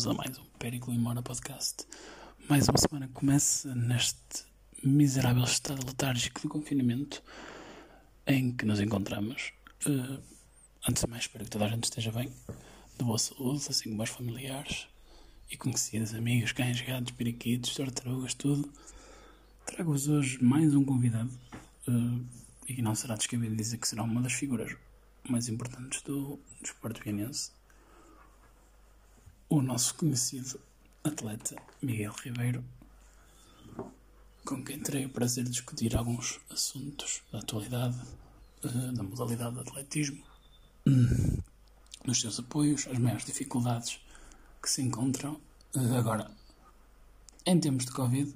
bem-vindos a mais um Périclo e Mora podcast. Mais uma semana que começa neste miserável estado letárgico de confinamento em que nos encontramos. Uh, antes de mais, espero que toda a gente esteja bem, de boa saúde, assim como os familiares e conhecidos, amigos, cães, gatos, periquitos, tartarugas, tudo. Trago-vos hoje mais um convidado uh, e não será descabido dizer que será uma das figuras mais importantes do, esporte vienense o nosso conhecido atleta Miguel Ribeiro, com quem terei o prazer de discutir alguns assuntos da atualidade, eh, da modalidade de atletismo, nos seus apoios, as maiores dificuldades que se encontram eh, agora em tempos de Covid.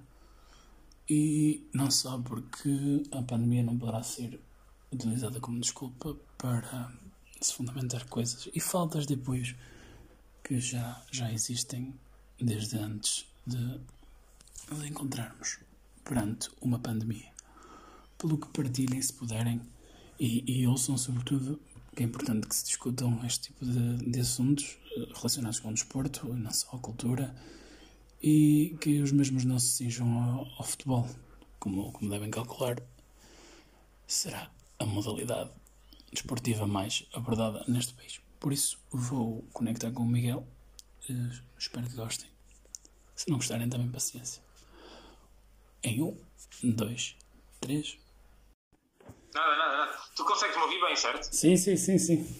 E não só porque a pandemia não poderá ser utilizada como desculpa para se fundamentar coisas e faltas de apoios que já, já existem desde antes de nos encontrarmos perante uma pandemia. Pelo que partilhem se puderem e, e ouçam sobretudo que é importante que se discutam este tipo de, de assuntos eh, relacionados com o desporto, não só a cultura, e que os mesmos não se cinjam ao, ao futebol, como, como devem calcular, será a modalidade desportiva mais abordada neste país. Por isso vou conectar com o Miguel. Uh, espero que gostem. Se não gostarem, também paciência. Em um, dois, três. Nada, nada, nada. Tu consegues me ouvir bem, certo? Sim, sim, sim, sim.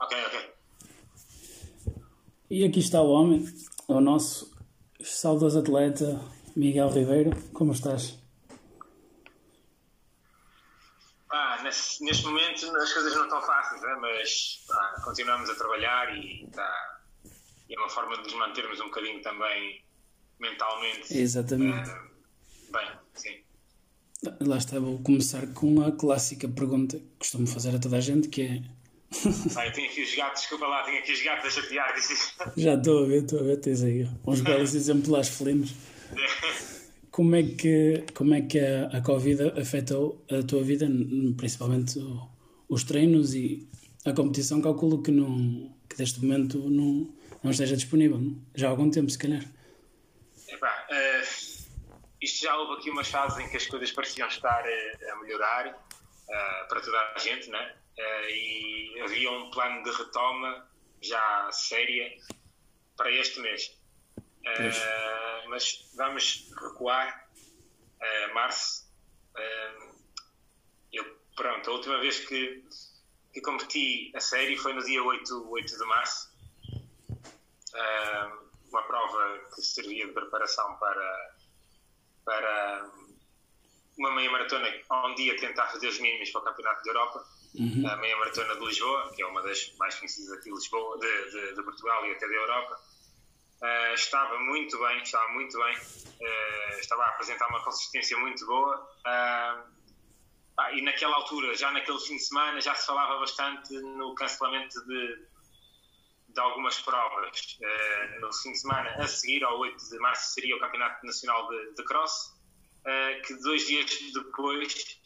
Ok, ok. E aqui está o homem, o nosso saudoso atleta Miguel Ribeiro. Como estás? Ah, nesse, neste momento as coisas não estão fáceis, né? mas ah, continuamos a trabalhar e, tá, e é uma forma de nos mantermos um bocadinho também mentalmente Exatamente. ah, bem, sim. Lá está, vou começar com a clássica pergunta que costumo fazer a toda a gente, que é... Ah, eu tenho aqui os gatos, desculpa lá, tenho aqui os gatos a chatear. Já estou a ver, estou a ver, tens aí uns belos exemplares felinos. Como é que, como é que a, a Covid afetou a tua vida, principalmente o, os treinos e a competição? Calculo que, não, que deste momento não, não esteja disponível, não? já há algum tempo, se calhar. Epá, uh, isto já houve aqui umas fases em que as coisas pareciam estar uh, a melhorar uh, para toda a gente, né? e havia um plano de retoma já séria para este mês. Uh, mas vamos recuar a uh, março. Uh, eu, pronto, a última vez que, que competi a série foi no dia 8, 8 de março. uma prova que servia de preparação para, para uma meia maratona, um dia tentar fazer os mínimos para o Campeonato da Europa. Uhum. A meia maratona de Lisboa, que é uma das mais conhecidas aqui de Lisboa, de, de, de Portugal e até da Europa Uh, estava muito bem, estava muito bem, uh, estava a apresentar uma consistência muito boa. Uh, ah, e naquela altura, já naquele fim de semana, já se falava bastante no cancelamento de, de algumas provas. no fim de semana a seguir, ao 8 de março, seria o Campeonato Nacional de, de Cross, que dois dias depois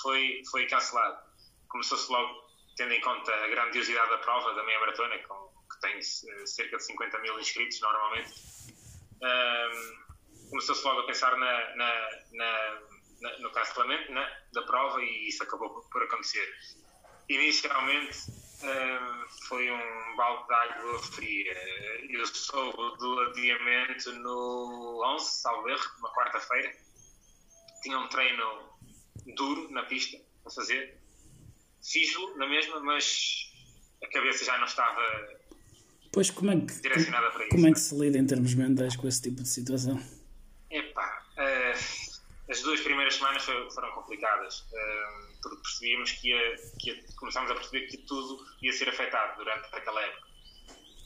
foi, foi cancelado. Começou-se logo, tendo em conta a grandiosidade da prova, da meia maratona, com tem cerca de 50 mil inscritos normalmente, um, começou-se logo a pensar na, na, na, na no cancelamento né, da prova e isso acabou por acontecer. Inicialmente um, foi um balde de água fria. Eu soube do adiamento no 11, salvo erro, uma quarta-feira. Tinha um treino duro na pista a fazer. Fiz-lo na mesma, mas a cabeça já não estava Pois como é que, direcionada para como isso. é que se lida em termos mentais com esse tipo de situação? Epá, uh, as duas primeiras semanas foram complicadas, uh, porque percebíamos que ia, que ia, começámos a perceber que tudo ia ser afetado durante aquela época.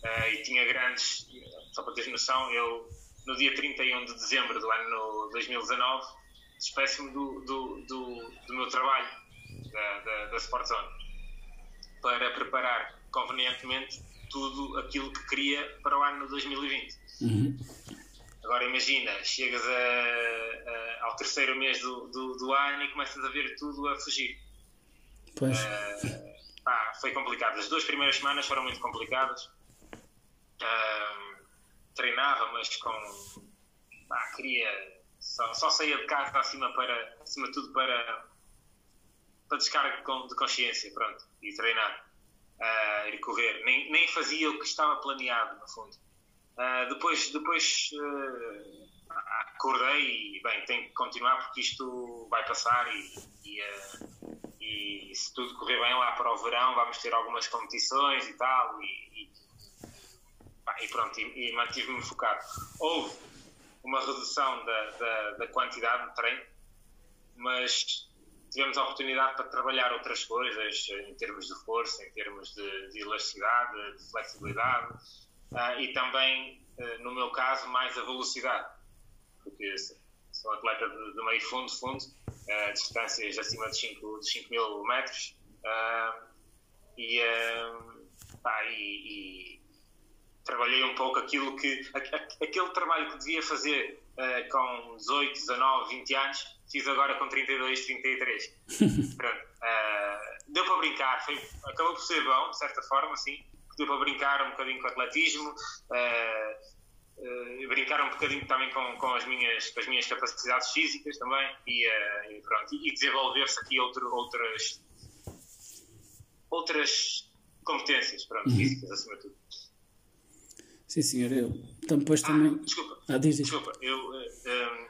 Uh, e tinha grandes, só para teres noção, eu no dia 31 de dezembro do ano 2019 despeço-me do, do, do, do, meu trabalho da, da, da Sport Zone para preparar convenientemente tudo aquilo que queria para o ano 2020. Uhum. Agora imagina, chegas a, a, ao terceiro mês do, do, do, ano e começas a ver tudo a fugir. Pois. Uh, pá, foi complicado. As duas primeiras semanas foram muito complicadas. Uh, treinava, mas com. Pá, queria. Só, só saía de casa acima, para, acima de tudo para, para descarga de consciência, pronto, e treinar uh, ir correr. Nem, nem fazia o que estava planeado, no fundo. Uh, depois depois uh, acordei e, bem, tenho que continuar porque isto vai passar e, e, uh, e, se tudo correr bem lá para o verão vamos ter algumas competições e tal e, e pronto, e, mantive-me focado. Houve uma redução da, da, da quantidade de treino, mas tivemos a oportunidade para trabalhar outras coisas em termos de força, em termos de, de elasticidade, de flexibilidade uh, e também, uh, no meu caso, mais a velocidade, porque sou atleta de, de meio fundo, fundo, uh, distâncias acima de 5, de 5 mil metros e, pá, e, e, trabalhei um pouco aquilo que aquele trabalho que devia fazer com 18, 19, 20 anos fiz agora com 32, 33. Pronto. Uh, deu para brincar, foi, acabou por ser bom, de certa forma, sim. Deu para brincar um bocadinho com o atletismo, uh, uh, brincar um bocadinho também com, com, as, minhas, com as minhas capacidades físicas também e, e pronto. E, desenvolver-se aqui outro, outras, outras competências, pronto, uhum. físicas acima de tudo. Sim, senhor. Eu depois ah, também. Desculpa. Ah, diz, diz. Desculpa. Eu, um,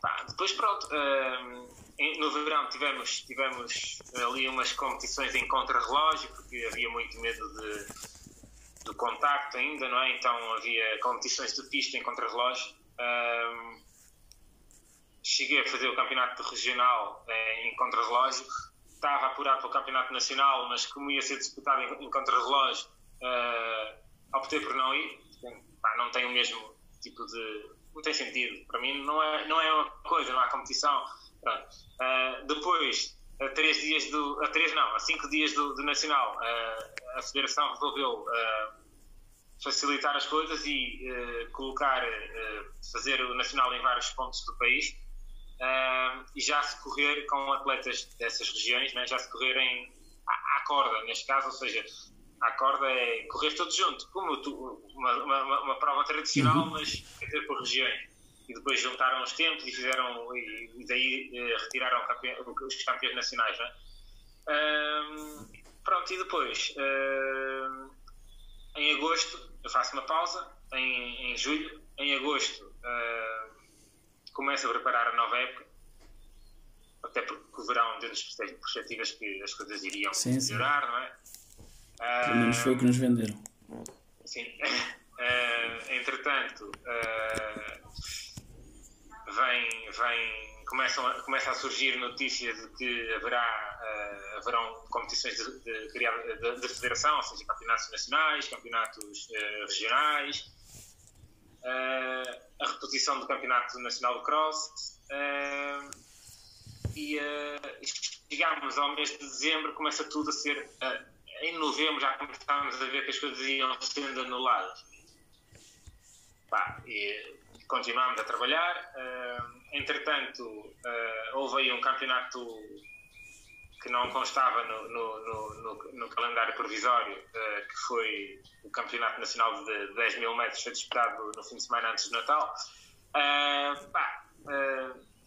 Pá, depois, pronto, uh, no verão tivemos, tivemos ali umas competições em contrarrelógio, porque havia muito medo de, do contacto ainda, não é? Então havia competições de pista em contrarrelógio. Uh, cheguei a fazer o campeonato regional eh, em contrarrelógio. Estava apurado para o campeonato nacional, mas como ia ser disputado em, em contrarrelógio, uh, optei por não ir. Não tem o mesmo tipo de não tem sentido. Para mim não é, não é uma coisa, não há competição. Uh, depois, a três dias do. A três não, a cinco dias do, do Nacional, uh, a Federação resolveu uh, facilitar as coisas e colocar, fazer o Nacional em vários pontos do país. e já se correr com atletas dessas regiões, né, já se correrem à, à corda, neste caso, ou seja, à corda é correr todos juntos, como tu, uma, uma, uma, prova tradicional, uhum. mas dizer, por regiões. E depois juntaram os tempos e fizeram, e, e daí eh, retiraram os campeões nacionais, não é? Um, pronto, e depois, um, em agosto, eu faço uma pausa, em, em julho, em agosto, um, começo a preparar a nova época, até porque o verão deu nos perspectivas que as coisas iriam sim, melhorar, sim. não é? Pelo menos foi o que nos venderam. Sim. Uh, entretanto, uh, vem, vem, começam começa a surgir notícias de que haverá, uh, haverão competições de, de, de, de, federação, ou seja, campeonatos nacionais, campeonatos regionais, a reposição do campeonato nacional de cross e chegámos ao mês de dezembro, começa tudo a ser em novembro já começámos a ver que as coisas iam sendo anuladas. Pá, e continuámos a trabalhar. Uh, entretanto, uh, houve aí um campeonato que não constava no, no, no, no calendário provisório, uh, que foi o Campeonato Nacional de 10 mil metros, foi disputado no fim de semana antes do Natal. Pá,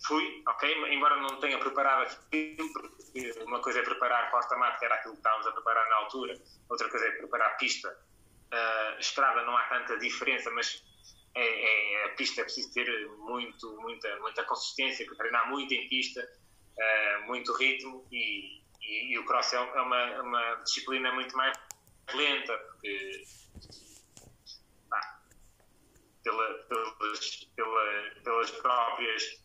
fui, ok, embora não tenha preparado aquilo, porque uma coisa é preparar porta-mar, que era aquilo que estávamos a preparar na altura, outra coisa é preparar pista. Uh, estrada não há tanta diferença, mas é, é, a pista é preciso ter muito, muita, muita consistência, treinar muito em pista, uh, muito ritmo e, e, e, o cross é uma, é uma disciplina muito mais lenta, porque ah, pela, pelas, pela, pelas próprias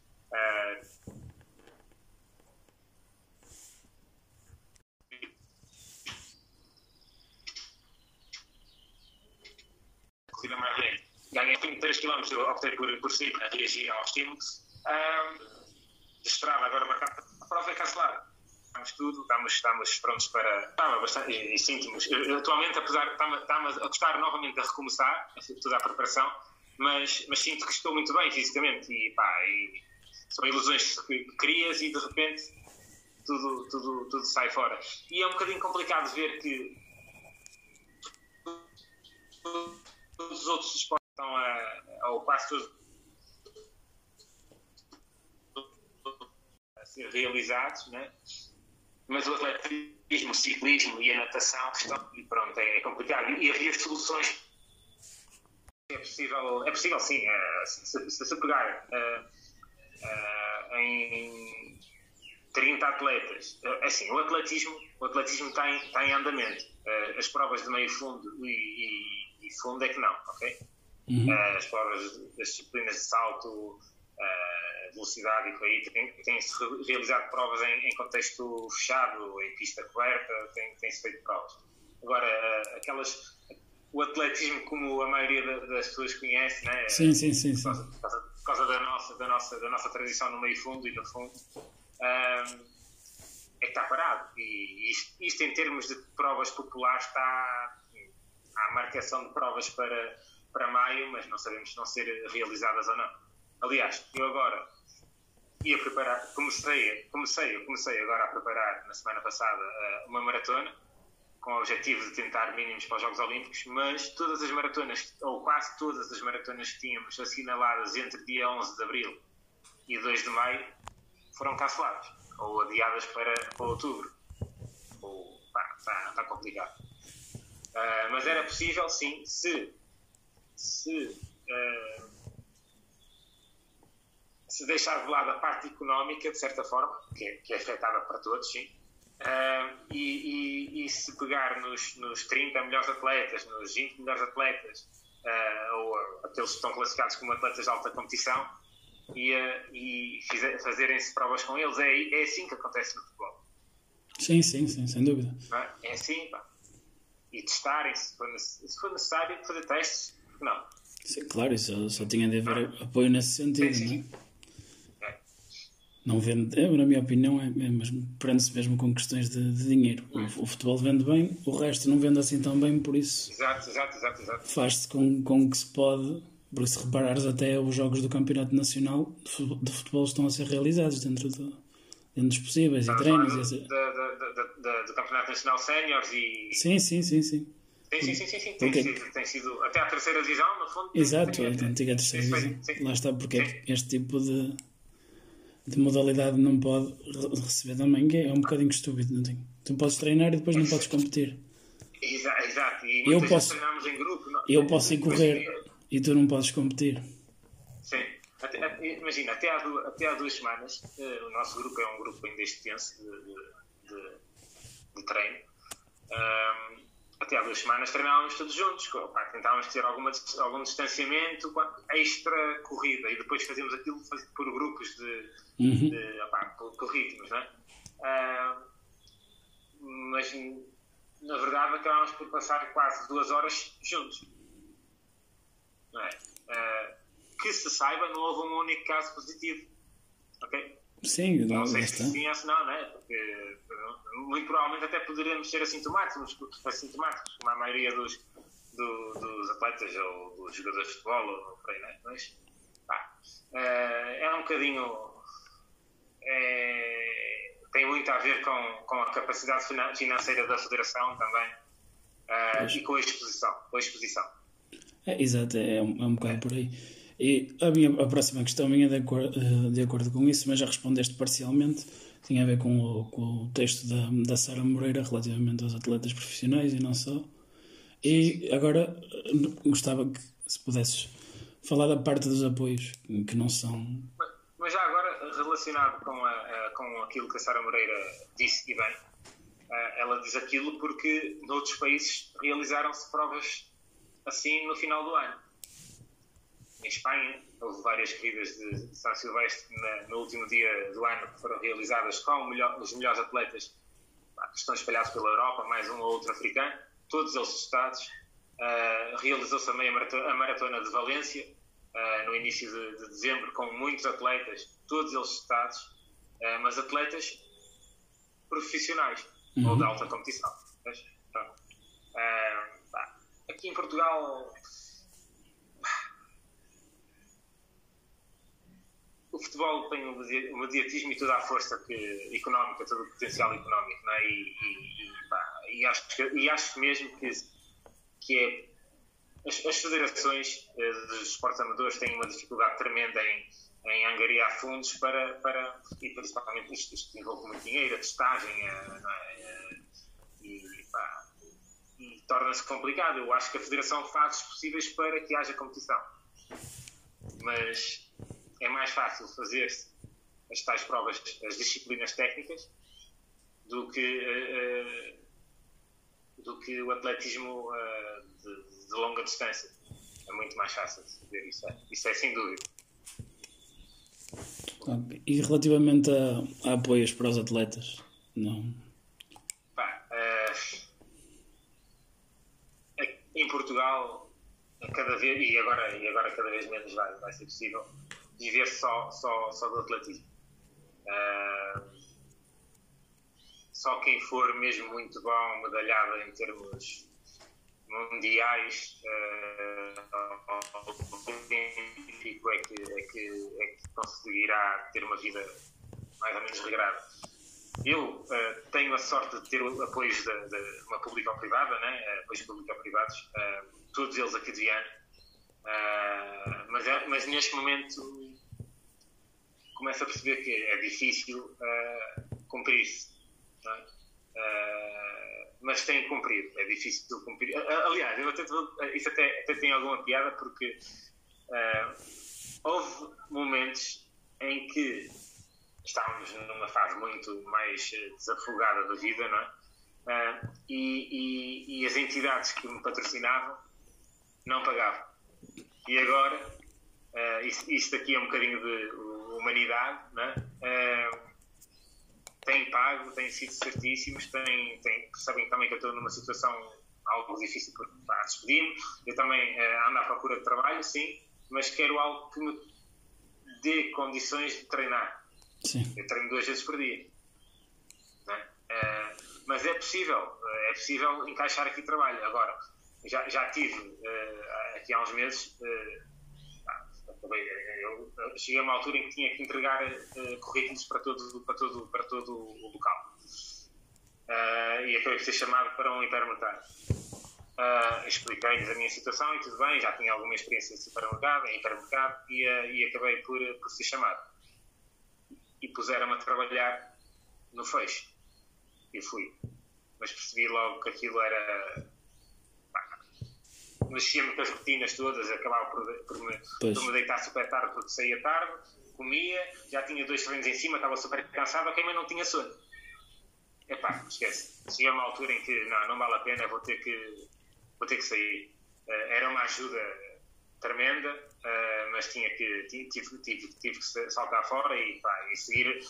corrida mais lenta. Ganhei 23 km, optei por, por sair a reagir aos estímulos. Um, estrada, agora marcar a prova é cancelada. Estamos tudo, estamos, estamos prontos para. Estava bastante. E, e sentimos. Atualmente, apesar de estar-me a gostar novamente a recomeçar, toda a preparação, mas, mas sinto que estou muito bem fisicamente e, pá, e são ilusões que crias e de repente tudo, tudo, tudo sai fora. E é um bocadinho complicado ver que todos os outros esportes estão a, ou todos a ser realizados, né? mas o atletismo, o ciclismo e a natação estão, e pronto, é complicado. E havia soluções. É possível, é possível sim, é, se, se, se pegar uh, uh, em 30 atletas, uh, assim, o atletismo, o atletismo está, em, está em andamento. Uh, as provas de meio fundo e, e, e fundo é que não, ok? Uhum. as provas das disciplinas de salto, velocidade e por aí tem-se realizado provas em, em, contexto fechado, em pista coberta, tem-se tem feito provas. Agora, aquelas. O atletismo, como a maioria das pessoas conhece, né? Sim, sim, sim. Por causa, por causa, por causa da, nossa, da, nossa, da nossa tradição no meio fundo e no fundo, um, é que está parado. E isto, isto, em termos de provas populares, está. Há marcação de provas para, para maio, mas não sabemos se vão ser realizadas ou não. Aliás, eu agora ia preparar, comecei, comecei, eu comecei agora a preparar na semana passada eh, uma maratona com o objetivo de tentar mínimos para os Jogos Olímpicos, mas todas as maratonas, ou quase todas as maratonas que tínhamos assinaladas entre dia 11 de abril e 2 de maio foram canceladas ou adiadas para, para outubro. Ou, pá, está, está complicado. Uh, mas era possível, sim, se, se uh, se deixar de lado a parte económica, de certa forma, que é, que é afetada para todos, sim, uh, e, e, e, se pegar nos, nos 30 melhores atletas, nos 20 melhores atletas, uh, ou aqueles que estão classificados como atletas de alta competição, e, uh, e fazerem-se provas com eles, é, é assim que acontece no futebol. Sim, sim, sim, sem dúvida. É? é assim, pá. E testarem, se for, se for necessário, fazer testes, não. Sim, claro, isso só tinha de haver apoio nesse sentido, sim, sim. não é? Não vende, na minha opinião, é, é mesmo, prende-se mesmo com questões de, de dinheiro. O, o, futebol vende bem, o resto não vende assim tão bem, por isso. Exato, exato, exato. exato. Faz-se com, com o que se pode, porque se reparares, até os jogos do Campeonato Nacional de futebol estão a ser realizados dentro, do, dentro dos possíveis Estamos e treinos. Do, e do, do Campeonato Nacional Séniores e. Sim, sim, sim, sim. Sim, sim, sim, sim, sim. Tem, sido, tem sido até a terceira divisão, no fundo. Exato, a antiga terceira divisão. Lá está, porque este tipo de de modalidade não pode receber também, que é um bocadinho estúpido, não tem? Tu podes treinar e depois não podes competir. Exato, exato. E eu posso, em grupo. Não, eu posso ir correr e tu não podes competir. Sim. Até, imagina, até há, duas, até há duas semanas, uh, o nosso grupo é um grupo ainda extenso de, de, de, de treino. Um, até há duas semanas treinávamos todos juntos, tentávamos ter alguma, algum distanciamento extra corrida e depois fazíamos aquilo por grupos de, uhum. de por, por, ritmos, não é? Uh, mas na verdade acabámos por passar quase duas horas juntos. Não é? Uh, que se saiba, não houve um único caso positivo. Ok? Sim, não, não sei se sim se não, né? Porque muito provavelmente até poderíamos ser assintomáticos, assintomáticos como a maioria dos, do, dos atletas ou dos jogadores de futebol ou por aí, né? Mas pá, é, é um bocadinho. É, tem muito a ver com, com a capacidade financeira da federação também uh, e com a exposição. Com a exposição. É, exato, é um, é um bocado por aí. E a, minha, a próxima questão vinha de, acordo, eh, de acordo com isso, mas já respondeste parcialmente. Tinha a ver com o, com o texto da, da Sara Moreira relativamente aos atletas profissionais e não só. E agora eh, gostava que se pudesses falar da parte dos apoios, que não são. Mas já agora, relacionado com, a, a, com aquilo que a Sara Moreira disse e bem, eh, ela diz aquilo porque noutros países realizaram-se provas assim no final do ano em Espanha. Houve várias corridas de São Silvestre na, no último dia do ano que foram realizadas com melhor, os melhores atletas que estão espalhados pela Europa, mais um ou outro africano, todos eles estados. Uh, Realizou-se também a maratona, de Valência uh, no início de, de, dezembro, com muitos atletas, todos eles estados, uh, mas atletas profissionais uhum. ou de alta competição. Mas, aqui em Portugal o futebol tem o mediatismo e toda a força que, económica, todo o potencial económico, não é? e, e, e, pá, e, acho, e acho mesmo que, que é as, as, federações uh, dos esportes amadores têm uma dificuldade tremenda em, em angariar fundos para, para e principalmente isto, isto envolve muito dinheiro, a testagem uh, e, e torna-se complicado. Eu acho que a Federação faz os possíveis para que haja competição. Mas é mais fácil fazer as tais provas, as disciplinas técnicas, do que, uh, do que o atletismo uh, de, de, longa distância. É muito mais fácil fazer isso. É, isso é sem dúvida. E relativamente a, a apoios para os atletas? Não. Pá, uh, em Portugal, cada vez, e agora, e agora cada vez menos vai, vai ser possível, viver só, só, só do atletismo. Uh, só quem for mesmo muito bom, medalhado em termos mundiais, uh, é que, é, que, é que conseguirá ter uma vida mais ou menos regrada. Eu uh, tenho a sorte de ter apoios de, de uma pública ou privada, né? apoios público-privados, uh, todos eles aqui de Viana, uh, mas, é, mas neste momento começo a perceber que é difícil cumprir-se. Uh, mas tem que cumprir, é difícil cumprir. Aliás, até, isso até, até tem alguma piada porque uh, houve momentos em que estávamos numa fase muito mais desafogada da vida, não é? Uh, e, e, e, as entidades que me patrocinavam não pagavam. E agora, uh, isto, isto aqui é um bocadinho de humanidade, não é? Uh, têm pago, têm sido certíssimos, têm, têm, sabem também que eu estou numa situação algo difícil porque pá, despedir-me. Eu também uh, ando à procura de trabalho, sim, mas quero algo que me dê condições de treinar. Sim. Eu treino duas vezes por dia. Uh, mas é possível, é possível encaixar aqui trabalho. Agora, já, já tive uh, aqui há uns meses eu, cheguei a uma altura em que tinha que entregar uh, currículos para todo, para todo, para todo o local. Uh, e acabei por ser chamado para um hipermercado. Uh, Expliquei-lhes a minha situação e tudo bem, já tinha alguma experiência de supermercado, em hipermercado, e, uh, e acabei por, por ser chamado. E puseram-me a trabalhar no fecho. E fui. Mas percebi logo que aquilo era mexia-me com as rotinas todas, acabava por, por, me, por, me, deitar super tarde porque saía tarde, comia, já tinha dois treinos em cima, estava super cansado, ok, mas não tinha sono. Epá, esquece. Cheguei a uma altura em que não, não vale a pena, vou ter que, vou ter que sair. Uh, era uma ajuda tremenda, uh, mas tinha que, tive, tive, tive, tive, que saltar fora e, pá, e seguir.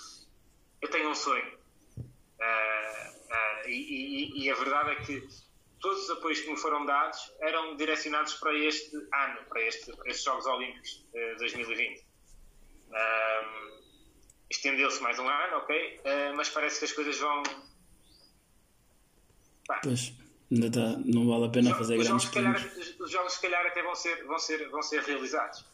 Eu tenho um sonho. Uh, e, e, e a verdade é que todos os apoios que me foram dados eram direcionados para este ano, para, este, para estes Jogos Olímpicos de 2020. Um, Estendeu-se mais um ano, ok, uh, mas parece que as coisas vão. Pá. Pois, ainda tá, não vale a pena fazer grandes jogos, Os jogos, se calhar, até vão ser, vão ser, vão ser realizados,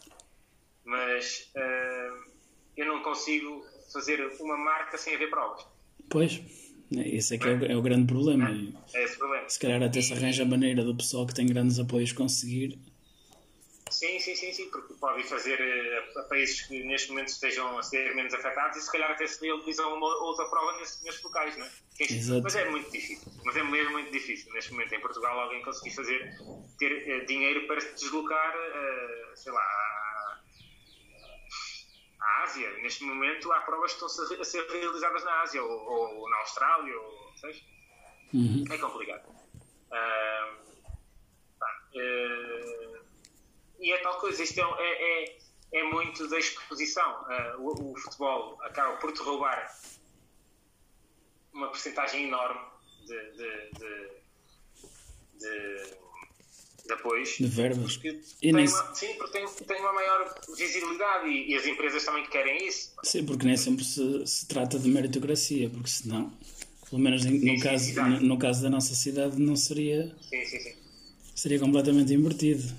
mas uh, eu não consigo fazer uma marca sem haver provas. Pois. Esse é que é o, é o grande problema. É, é esse problema. Se calhar até se arranja a maneira do pessoal que tem grandes apoios conseguir. Sim, sim, sim, sim, porque podem fazer uh, a países que neste momento estejam a ser menos afetados e se calhar até se realizam uma outra prova nesse, nesses locais, não é? é Exato. Mas é muito difícil, mas é mesmo muito difícil neste momento em Portugal alguém conseguir fazer, ter uh, dinheiro para se deslocar, uh, sei lá, Ásia. Neste momento há provas que estão a ser realizadas na Ásia ou, ou na Austrália, ou, uhum. é complicado. Uh, uh, e é tal coisa, isto é, é, é, é muito da exposição. Uh, o, o, futebol acaba por te roubar uma porcentagem enorme de, de, de, de de apoios. De verbas. E nem... uma, sim, porque tem, tem uma maior visibilidade e, e, as empresas também querem isso. Sim, porque nem sempre se, se trata de meritocracia, porque senão, pelo menos em, no, sim, caso, sim, no, no, caso da nossa cidade, não seria. Seria completamente invertido.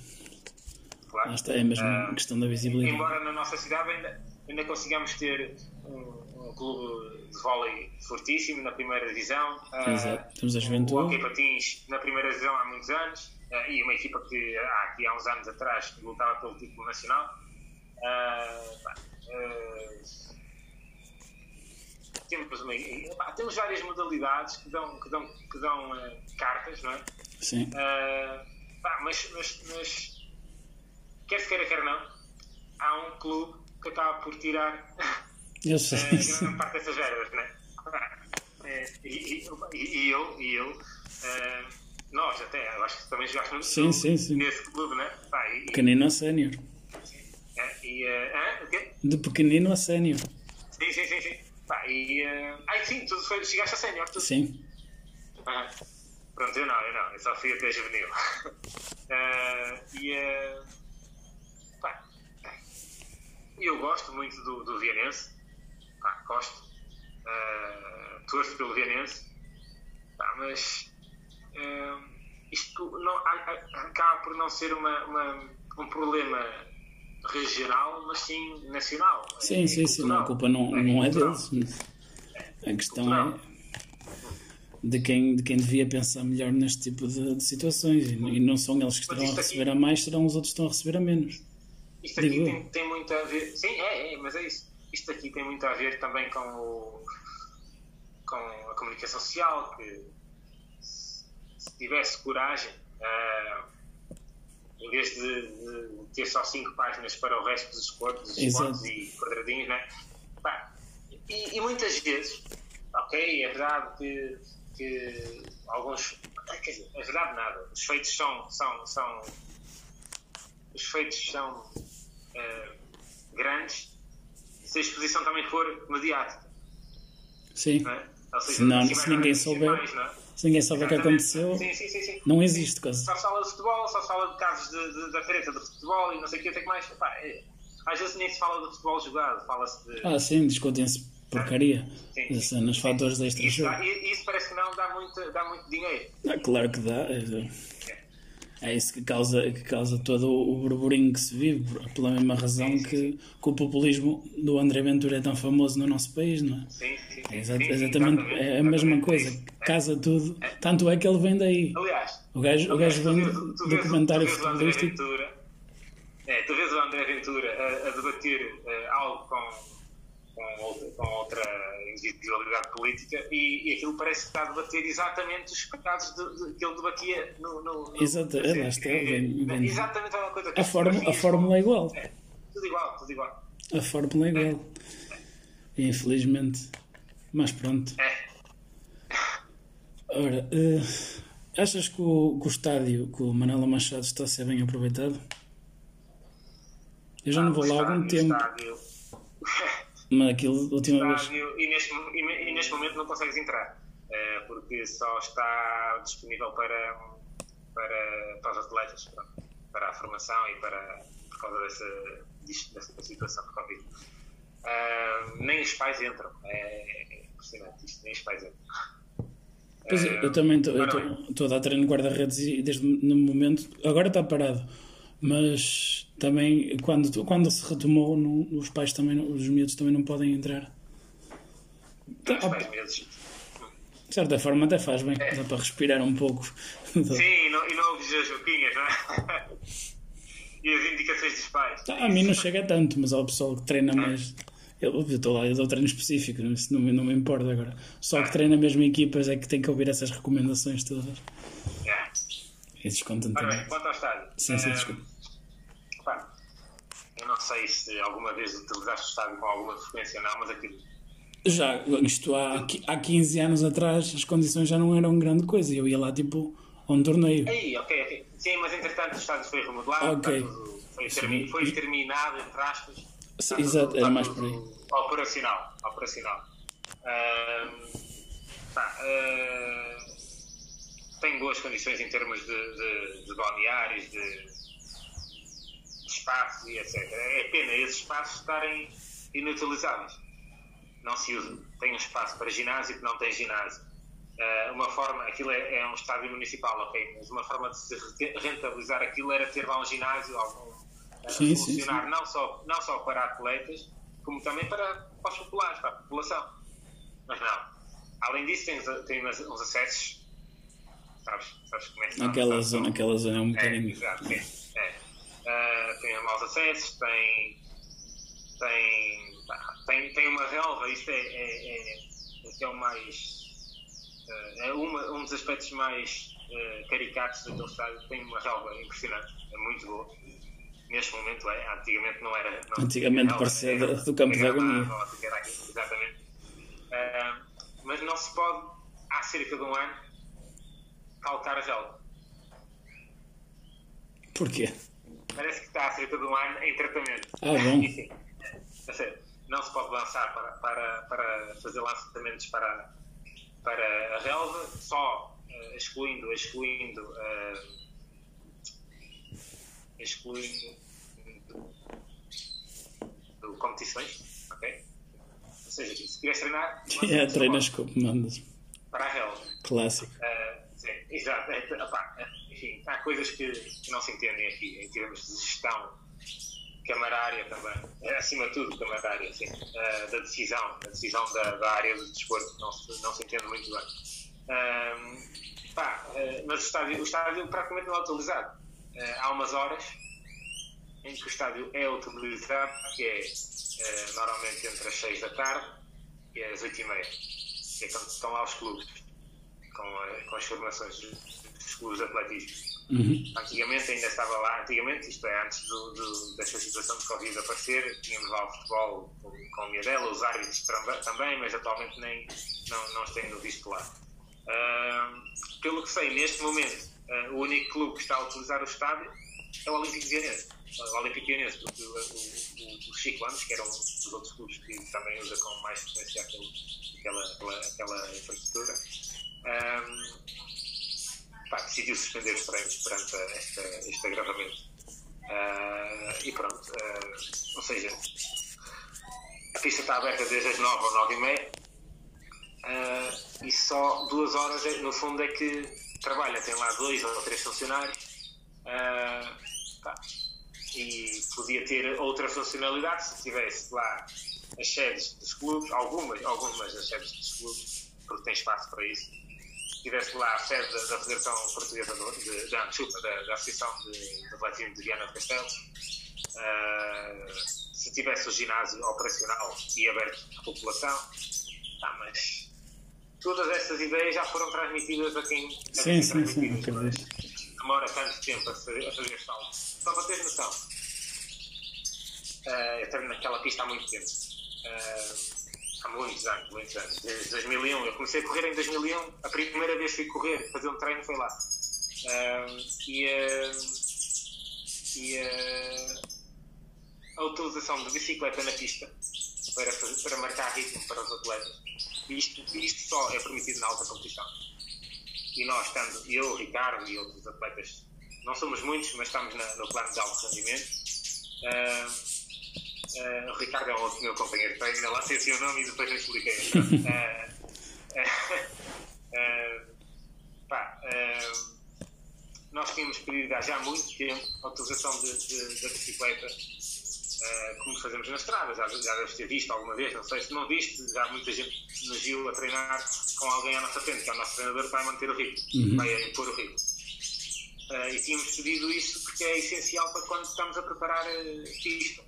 Claro. Está, é mesmo uh, questão da visibilidade. Embora na nossa cidade ainda, ainda consigamos ter um, um clube de vôlei fortíssimo na primeira divisão. Uh, Exato, temos a Juventude. O Hockey Patins na primeira divisão há muitos anos uh, e uma equipa que há, aqui há uns anos atrás lutava pelo título nacional. temos, uma, temos várias modalidades que dão, que dão, que dão cartas, não é? Sim. mas, mas, mas quer se queira, quer não, há um clube que acaba por tirar eu sei, grande parte dessas verbas, né? Uh, e, e, e, eu, e eu uh, nós até, acho que também jogaste no, sim, sim, sim. nesse clube, né? Pá, e, pequenino a sénior. E, uh, okay? De pequenino a sénior. Sim, sim, sim. sim. Pá, e, uh, ai, sim, tu foi, chegaste a sénior. Tu... Sim. Uh, pronto, eu não, eu não, eu só fui até juvenil. uh, e uh, eu gosto muito do, do Vianense, gosto, uh, torço pelo Vianense, mas uh, isto não, acaba por não ser uma, uma, um problema regional, mas sim nacional. Sim, é, sim, sim, não, a culpa não é, não é deles. A questão é de quem, de quem devia pensar melhor neste tipo de, de situações e, não são eles que estarão a receber aqui... a mais, serão os outros que estão a receber a menos. Isto aqui tem, tem, muito a ver. Sim, é, é, mas é isso. Isto aqui tem muito a ver também com, o, com a comunicação social, que se, se tivesse coragem, uh, em vez de, de, ter só cinco páginas para o resto dos esportes, esportes e quadradinhos, né? E, e, muitas vezes, ok, é verdade que, que alguns. Quer dizer, é verdade nada. Os feitos são, são, são os feitos são uh, grandes se a exposição também for mediática. Sim. Não é? seja, Senão, se ninguém souber. Mais, não é? Se ninguém souber o que aconteceu, sim, sim, sim, não existe coisa. Só fala de futebol, só fala de casos de, de, da treta de futebol e não sei o que, até que mais. Epá, é, às vezes nem se fala de futebol jogado, fala-se de. Ah, sim, discutem-se porcaria. Sim, sim, nos fatores da extra isso, isso parece que não dá muito, dá muito dinheiro. Ah, claro que dá. É isso que causa, que causa todo o burburinho que se vive, pela mesma razão que, que o populismo do André Ventura é tão famoso no nosso país, não é? Sim, sim. É exatamente é a mesma coisa, casa tudo. Tanto é que ele vem daí. Aliás, o gajo, o gajo vem do documentário futebolístico. É, tu vês o André Ventura a, a debater uh, algo com com outra, com outra individualidade política e, e, aquilo parece que está a debater exatamente os pecados de, de, que ele debatia no. no, no Exato, é, lá está. Vem, vem. Exatamente a mesma coisa. Que a, forma, a fórmula é igual. É, tudo igual, tudo igual. A fórmula é igual. É. Infelizmente. Mas pronto. É. Ora, uh, achas que o, que o estádio, que o Manela Machado está a ser bem aproveitado? Eu já ah, não vou lá há algum tempo. Estádio Mas aquilo, última vez... E neste, e, neste momento não consegues entrar, uh, porque só está disponível para, para, para os atletas, para, a formação e para, por causa dessa, dessa situação de Covid. Uh, nem os pais entram. É, é impressionante isto, nem os pais entram. Pois uh, eu também estou a dar treino guarda-redes e desde no momento. Agora está parado mas também quando, quando se retomou os pais também os miúdos também não podem entrar de certa forma até faz bem é. dá para respirar um pouco sim e não, e não ouves as joquinhas não é? e as indicações dos pais a mim não chega tanto mas ao pessoal que treina mais eu estou lá, eu dou treino específico, isso não, não me importa agora. Só que treina mesmo equipas é que tem que ouvir essas recomendações todas. Yeah. E desconto Ora bem, quanto ao estádio. Sim, sim, desculpa. Pá, eu não sei se alguma vez utilizaste o estádio com alguma frequência ou não, mas aquilo. Já, isto há, há 15 anos atrás as condições já não eram grande coisa. Eu ia lá tipo a um torneio. Aí, ok, ok. Sim, mas entretanto o estádio foi remodelado, okay. foi, termi foi terminado, entre aspas. Sim, exato, era mais por aí. Operacional. operacional. Uh, tá, uh, tem boas condições em termos de, de, de balneários, de espaços e etc. É pena esses espaços estarem inutilizáveis. Não se usam. Tem um espaço para ginásio que não tem ginásio. Uh, uma forma, aquilo é, é, um estádio municipal, ok, mas uma forma de se rentabilizar aquilo era ter lá um ginásio algum, uh, sim, funcionar sim, sim. Não, só, não só para atletas, como também para, para os populares, para a população. Mas não. Além disso, tem, tem uns acessos. Sabes, sabes como é que Naquela zona, aquela zona é um bocadinho. É, exato. É. Uh, tem maus acessos, tem. Tem, tem, tem uma relva, isto é, é, é, é, é o mais. Uh, é uma, um dos aspectos mais uh, caricatos daquele estádio. Tem uma relva impressionante, é muito boa neste momento é, antigamente não era. Não, antigamente não, parecia era, do campo da agonia. Exatamente. Uh, mas não se pode, há cerca de um ano, calcar a gel. Porquê? Parece que está há cerca de um ano em tratamento. Ah, bom. Sim, é não se pode lançar para, para, para fazer lançamentos para, para a relva, só uh, excluindo, excluindo uh, excluindo do, competições, ok? Ou seja, se queres treinar, é, treinas com comandos. Para a relva. Clássico. Uh, sim, exato. É, enfim, há coisas que, não se entendem aqui em termos de gestão camarária também, é, acima de tudo camarária, sim, uh, da decisão, a decisão da, da, área do desporto, não se, não se entende muito bem. Uh, pá, uh, mas o estádio, o estádio praticamente não é utilizado. há umas horas em que o estádio é utilizado, que é normalmente entre as 6 da tarde e as 8 e meia, que é quando estão lá os clubes, com, com as formações dos clubes de atletismo. Uhum. Antigamente ainda estava lá, antigamente, isto é, antes do, do, desta situação de Covid aparecer, tínhamos lá o futebol com, o Miadela, os árbitros também, mas atualmente nem, não, não os tenho visto lá. Uh, pelo que sei, neste momento, uh, o único clube que está a utilizar o estádio é o Olímpico Vienense o Olímpico Guinense, porque o, o, o, os ciclanos, que eram um dos outros clubes que também usa com mais frequência aquela, aquela, aquela infraestrutura, um, pá, decidiu suspender os treinos perante este agravamento. Uh, e pronto, uh, ou seja, a pista está aberta desde as 9 ou 9 e meia uh, e só duas horas, é, no fundo, é que trabalha. Tem lá dois ou três funcionários. E podia ter outra funcionalidade se tivesse lá as sedes dos clubes, algumas, algumas das sedes dos clubes, porque tem espaço para isso. Se tivesse lá a sede da, da Federação Portuguesa de, de, da, desculpa, da, da Associação de, de Atletismo de Viana do Castelo, uh, se tivesse o ginásio operacional e aberto à população, ah, mas todas essas ideias já foram transmitidas a quem sim, sim, sim, demora tanto tempo a fazer, a fazer salto. Só para teres noção, uh, eu treino naquela pista há muito tempo. Uh, há muitos anos, muitos anos. Desde 2001. Eu comecei a correr em 2001. A primeira vez que fui correr, fazer um treino foi lá. Uh, e e a utilização de bicicleta na pista para, fazer, para marcar ritmo para os atletas. Isto, isto só é permitido na alta competição. E nós, estando, eu, Ricardo e outros atletas, não somos muitos, mas estamos na, no plano de alto rendimento. Uh, uh, o Ricardo é outro meu companheiro de treino, lá sei o seu nome e depois eu expliquei. Uh, pá, nós tínhamos pedido há já muito tempo a utilização de, de, da bicicleta Uh, como fazemos nas estradas, já, já deves ter visto alguma vez, não sei se não viste, já há muita gente nos viu a treinar com alguém à nossa frente, que é o nosso treinador que vai manter o ritmo, uhum. vai impor o ritmo. Uh, e tínhamos pedido isso porque é essencial para quando estamos a preparar a pista.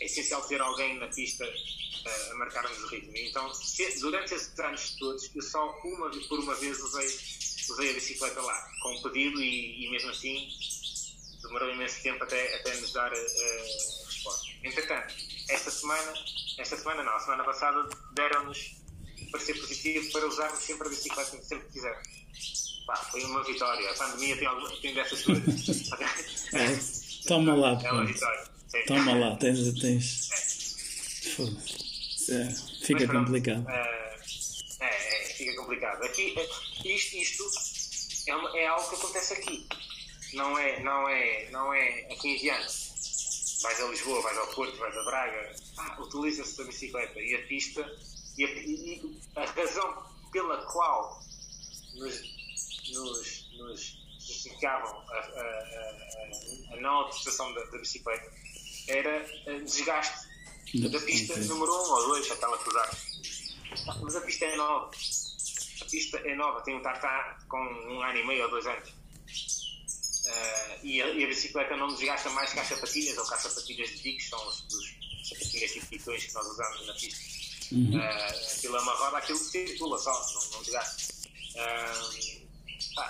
É essencial ter alguém na pista uh, a marcar-nos o ritmo. Então, se, durante esses anos todos, eu só uma, por uma vez usei, usei a bicicleta lá, com um pedido e, e mesmo assim demorou imenso tempo até, até nos dar uh, Entretanto, esta semana, esta semana não, a semana passada deram-nos parecer positivo para usarmos sempre a bicicleta sempre que quisermos. Pá, foi uma vitória. A pandemia tem, algum, tem dessas coisas. é, toma lá, é uma vitória. Sim. Toma lá, tens. tens... É. fica pronto, complicado. É, é, fica complicado. Aqui, isto, isto é, uma, é algo que acontece aqui. Não é, não é, não é a 15 anos vais a Lisboa, vais ao Porto, vais a Braga, ah, utiliza-se da bicicleta e a pista e a, e a razão pela qual nos, nos, nos justificavam a, a, a, a, não utilização da, da, bicicleta era desgaste da pista número 1 um ou 2, aquela que usaram. Mas a pista é nova. A pista é nova, tem um tartar com um ano e meio ou dois anos. Uh, e, a, e, a, bicicleta não desgasta mais que as sapatilhas ou que as sapatilhas de que são os, os sapatilhas tipo pitões que nós usamos na pista. Uhum. Uh, aquilo é uma roda, aquilo circula só, não, não desgasta. Uh,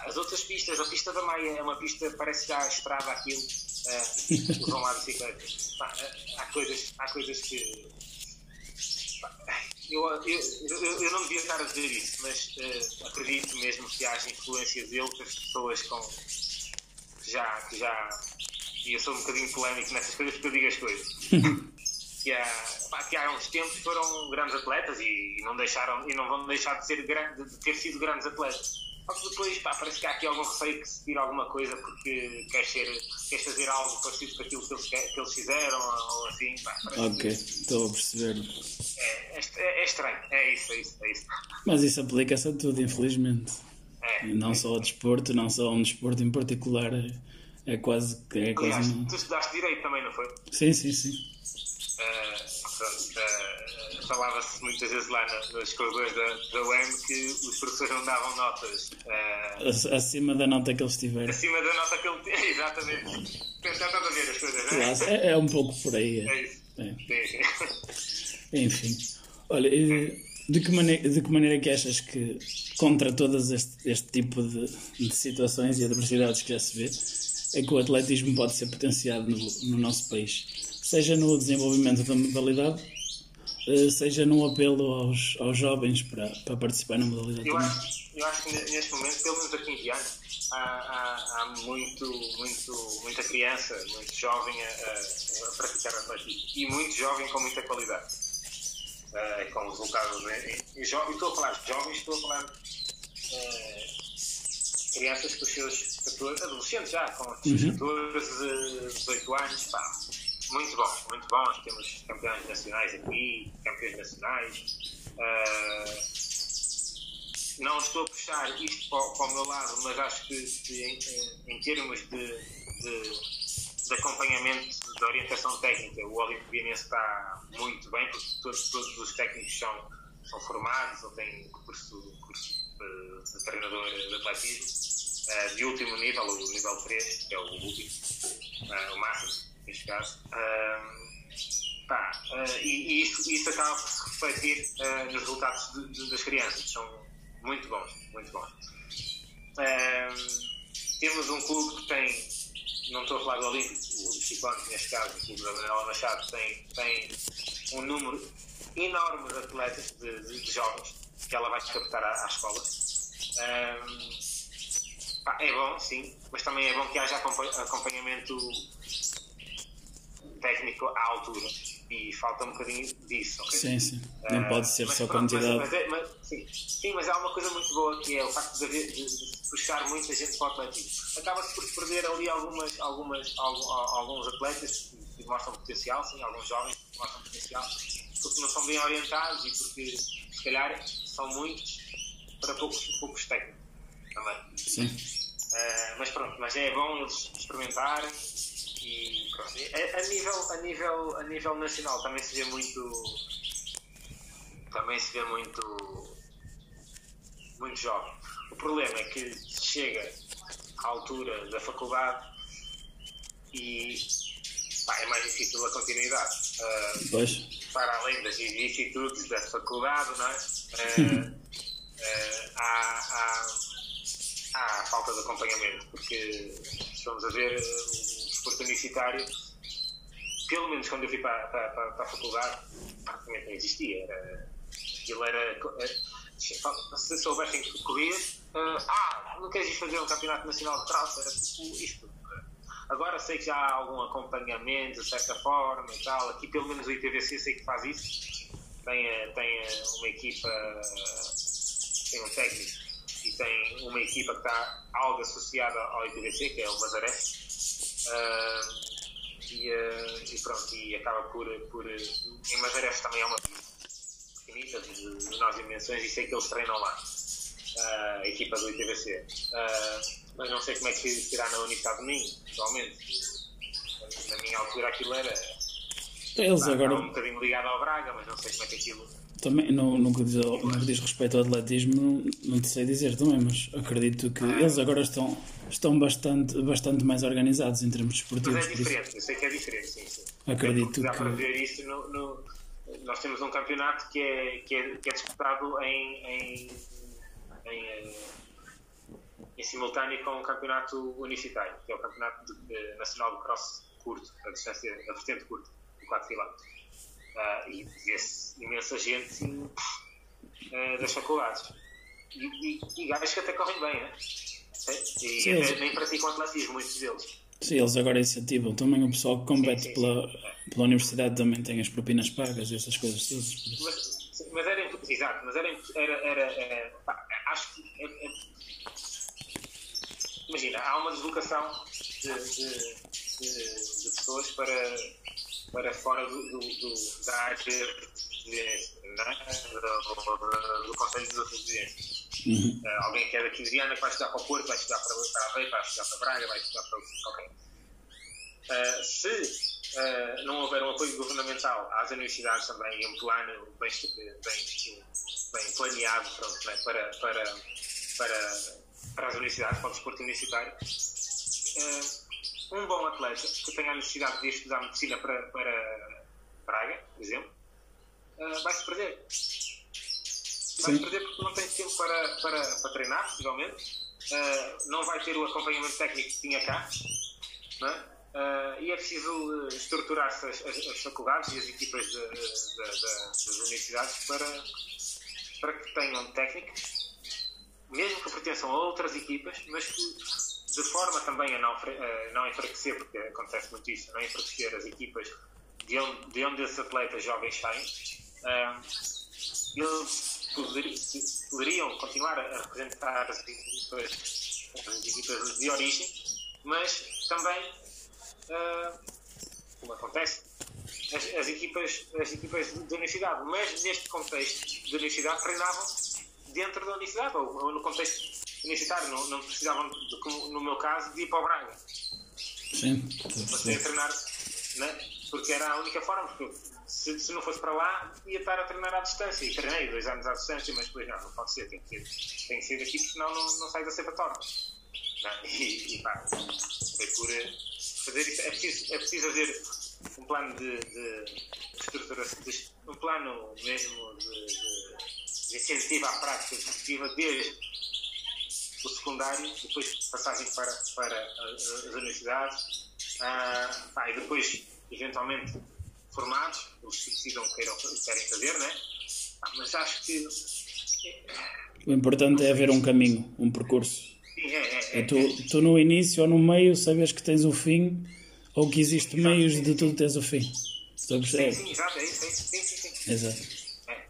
as outras pistas, a pista da Maia é uma pista, parece já a estrada aquilo, uh, lá a bicicleta. há, coisas, há coisas que. eu, eu, eu, eu, não devia estar a dizer isso, mas uh, acredito mesmo que haja influência de outras pessoas com, que já, que já. E eu sou um bocadinho polémico nessas coisas porque eu digo as coisas. que, há, pá, que há uns tempos foram grandes atletas e, não deixaram e não vão deixar de, ser, de ter sido grandes atletas que depois, pá, parece que há aqui algum receio que se tire alguma coisa porque queres, ser, queres fazer algo parecido com aquilo que eles, que eles fizeram ou assim, pá, Ok, estou a perceber. É, é, é, estranho, é isso, é isso, é isso. Mas isso aplica-se a tudo, infelizmente. É, não é. só ao desporto, não só a um desporto em particular, é, é quase. É Aliás, quase uma... tu estudaste direito também, não foi? Sim, sim, sim. Uh, pronto, uh, falava-se muitas vezes lá nas corredores da, da UEM que os professores não davam notas uh, acima da nota que eles tiveram. Acima da nota que ele tinha, exatamente. Estás a ver as coisas, não é? Claro, é, é um pouco por aí. É, é isso. É. Enfim. Olha, de que, maneira, de que maneira que achas que, contra todas este, este tipo de, de situações e adversidades que já se vê, é que o atletismo pode ser potenciado no, no nosso país? Seja no desenvolvimento da modalidade seja num apelo aos, aos jovens para, para participar na modalidade. Eu acho, eu acho que neste momento, pelo menos aqui em Viana, há, há, há, muito, muito, muita criança, muito jovem a, a, a praticar atletismo e muito jovem com muita qualidade. Uh, com resultados. Né? E, estou a falar de jovens, estou a falar de uh, crianças com os seus 14, adolescentes já, com os seus uhum. 14, 18 anos, pá, muito bons, muito bons. Temos campeões nacionais aqui, campeões nacionais. Uh, não estou a puxar isto para, para, o meu lado, mas acho que, que em, em, termos de, de, de, acompanhamento, de orientação técnica, o Olimpianense está muito bem, porque todos, todos os técnicos são, são formados ou têm curso, curso de, treinador de atletismo, uh, de último nível, o nível 3, que é o último, uh, o máximo neste caso. pá, uh, e, e isso, isso acaba por se refletir uh, nos resultados de, de, das crianças, que são muito bons, muito bons. temos um clube que tem, não estou a falar do Olímpico, o Ciclone, neste caso, o clube da Manuela Machado, tem, tem um número enorme de atletas, de, de, de jovens, que ela vai captar à, à escola. Um, é bom, sim, mas também é bom que haja acompanhamento técnico à altura e falta um bocadinho disso. Okay? Sim, sim. Não uh, pode ser só pronto, quantidade. Mas, mas, mas, sim, sim, mas há uma coisa muito boa que é o facto de, haver, de, puxar muita gente para o atletismo. Acaba-se por perder ali algumas, algumas, alguns, alguns atletas que mostram potencial, sim, alguns jovens que mostram potencial, porque não são bem orientados e porque se calhar são muitos para poucos, poucos técnicos também. Sim. Uh, mas pronto, mas é bom eles experimentarem e pronto, a, a, nível, a, nível, a nível nacional também se vê muito. Também se vê muito. Muito jovem. O problema é que chega à altura da faculdade e pá, é mais difícil a continuidade. Uh, pois. Para além das vicissitudes da faculdade, não é? Uh, uh, há, há, há falta de acompanhamento, porque estamos a ver desporto universitário, pelo menos quando eu fui para, para, para, para a faculdade, praticamente não existia. Era, aquilo era. Se soubessem que corrias, uh, ah, não queres ir fazer um campeonato nacional de traço? Era tipo isto. Agora sei que já há algum acompanhamento, de certa forma e tal. Aqui, pelo menos, o ITVC sei que faz isso. Tem, eh, tem eh, uma equipa, tem um técnico e tem uma equipa que está algo associada ao ITVC, que é o Mazarés Uh, e, uh, e, pronto, e acaba por. por em Madeiras também é uma pequenita, de, de menores dimensões, e sei que eles treinam lá, uh, a equipa do ITVC. mas não sei como é que será na Universidade de Minho, atualmente. Na minha altura aquilo era. Eles agora. um bocadinho ligado ao Braga, mas não sei como é que aquilo. Também, no, no, que diz, no que diz respeito ao atletismo, não, não te sei dizer também, mas acredito que ah. eles agora estão, estão bastante, bastante mais organizados em termos esportivos. Mas é diferente, eu sei que é diferente, sim, sim. Acredito dá que. para ver isso no, no, Nós temos um campeonato que é, que é, que é disputado em, em, em, em simultâneo com o um campeonato universitário, que é o Campeonato de, de, Nacional de Cross Curto, a distância, a vertente curta, de 4 km. Uh, e imensa gente uh, das faculdades. E, e, e gajos que até correm bem, né? E sim, até nem praticam atletismo, muitos deles. Sim, eles agora incentivam. Também o pessoal que compete sim, sim, pela, pela universidade também tem as propinas pagas e essas coisas todas. Mas, mas era, exato, mas era, era, era, era pá, acho que é, é, imagina, há uma deslocação de, de, de, de pessoas para para fora do, do, do da área de residência, é? do, do Conselho de Residência. Uhum. Uh, alguém que é daqui de Viana que vai estudar para o Porto, vai estudar para, para Aveiro, vai estudar para Braga, vai estudar para qualquer. Uh, se uh, não houver um apoio governamental às universidades também e um plano bem, bem, bem planeado pronto, né, para, para, para, para as universidades, para o desporto universitário, um bom atleta que tenha a necessidade de estudar medicina para, para Braga, por exemplo, uh, vai-se perder. Vai-se perder porque não tem tempo para, para, para treinar, possivelmente. Uh, não vai ter o acompanhamento técnico que tinha cá. Uh, e é preciso estruturar-se as, as, as, faculdades e as equipas de, de, de, das universidades para, para que tenham técnicos, mesmo que pertençam a outras equipas, mas que de forma também a não, a não enfraquecer, porque acontece muito isso, a não enfraquecer as equipas de onde, de onde esses atletas jovens saem, uh, eles poderiam, continuar a representar as equipas, as equipas de origem, mas também, uh, como acontece, as, as, equipas, as equipas da universidade, mas neste contexto de universidade treinavam dentro da universidade, ou, ou no contexto universitário, não, não precisavam, de, como no meu caso, de ir para o Braga. Sim, sim. treinar, né? porque era a única forma, porque se, se, não fosse para lá, ia estar a treinar à distância. E treinei dois anos à distância, mas depois não, não pode ser, tem que, tem que ser daqui, porque senão não, não sai da cepa torta. E, e pá, foi por eh, fazer isso. É preciso, é preciso fazer um plano de, de estruturação, um plano mesmo de, de, de incentivo à prática desportiva desde secundário, depois passagem para, para as universidades, pá, e depois, eventualmente, formados, os que decidam que queiram, querem fazer, né? Ah, mas acho que. O importante é haver um caminho, um percurso. Sim, é, é, é, tu, tu no início ou no meio sabes que tens o fim ou que existe exato, meios sim, de tu teres o fim. Sim, sim, exato, é isso, é isso. Sim, sim, sim. Exato. É.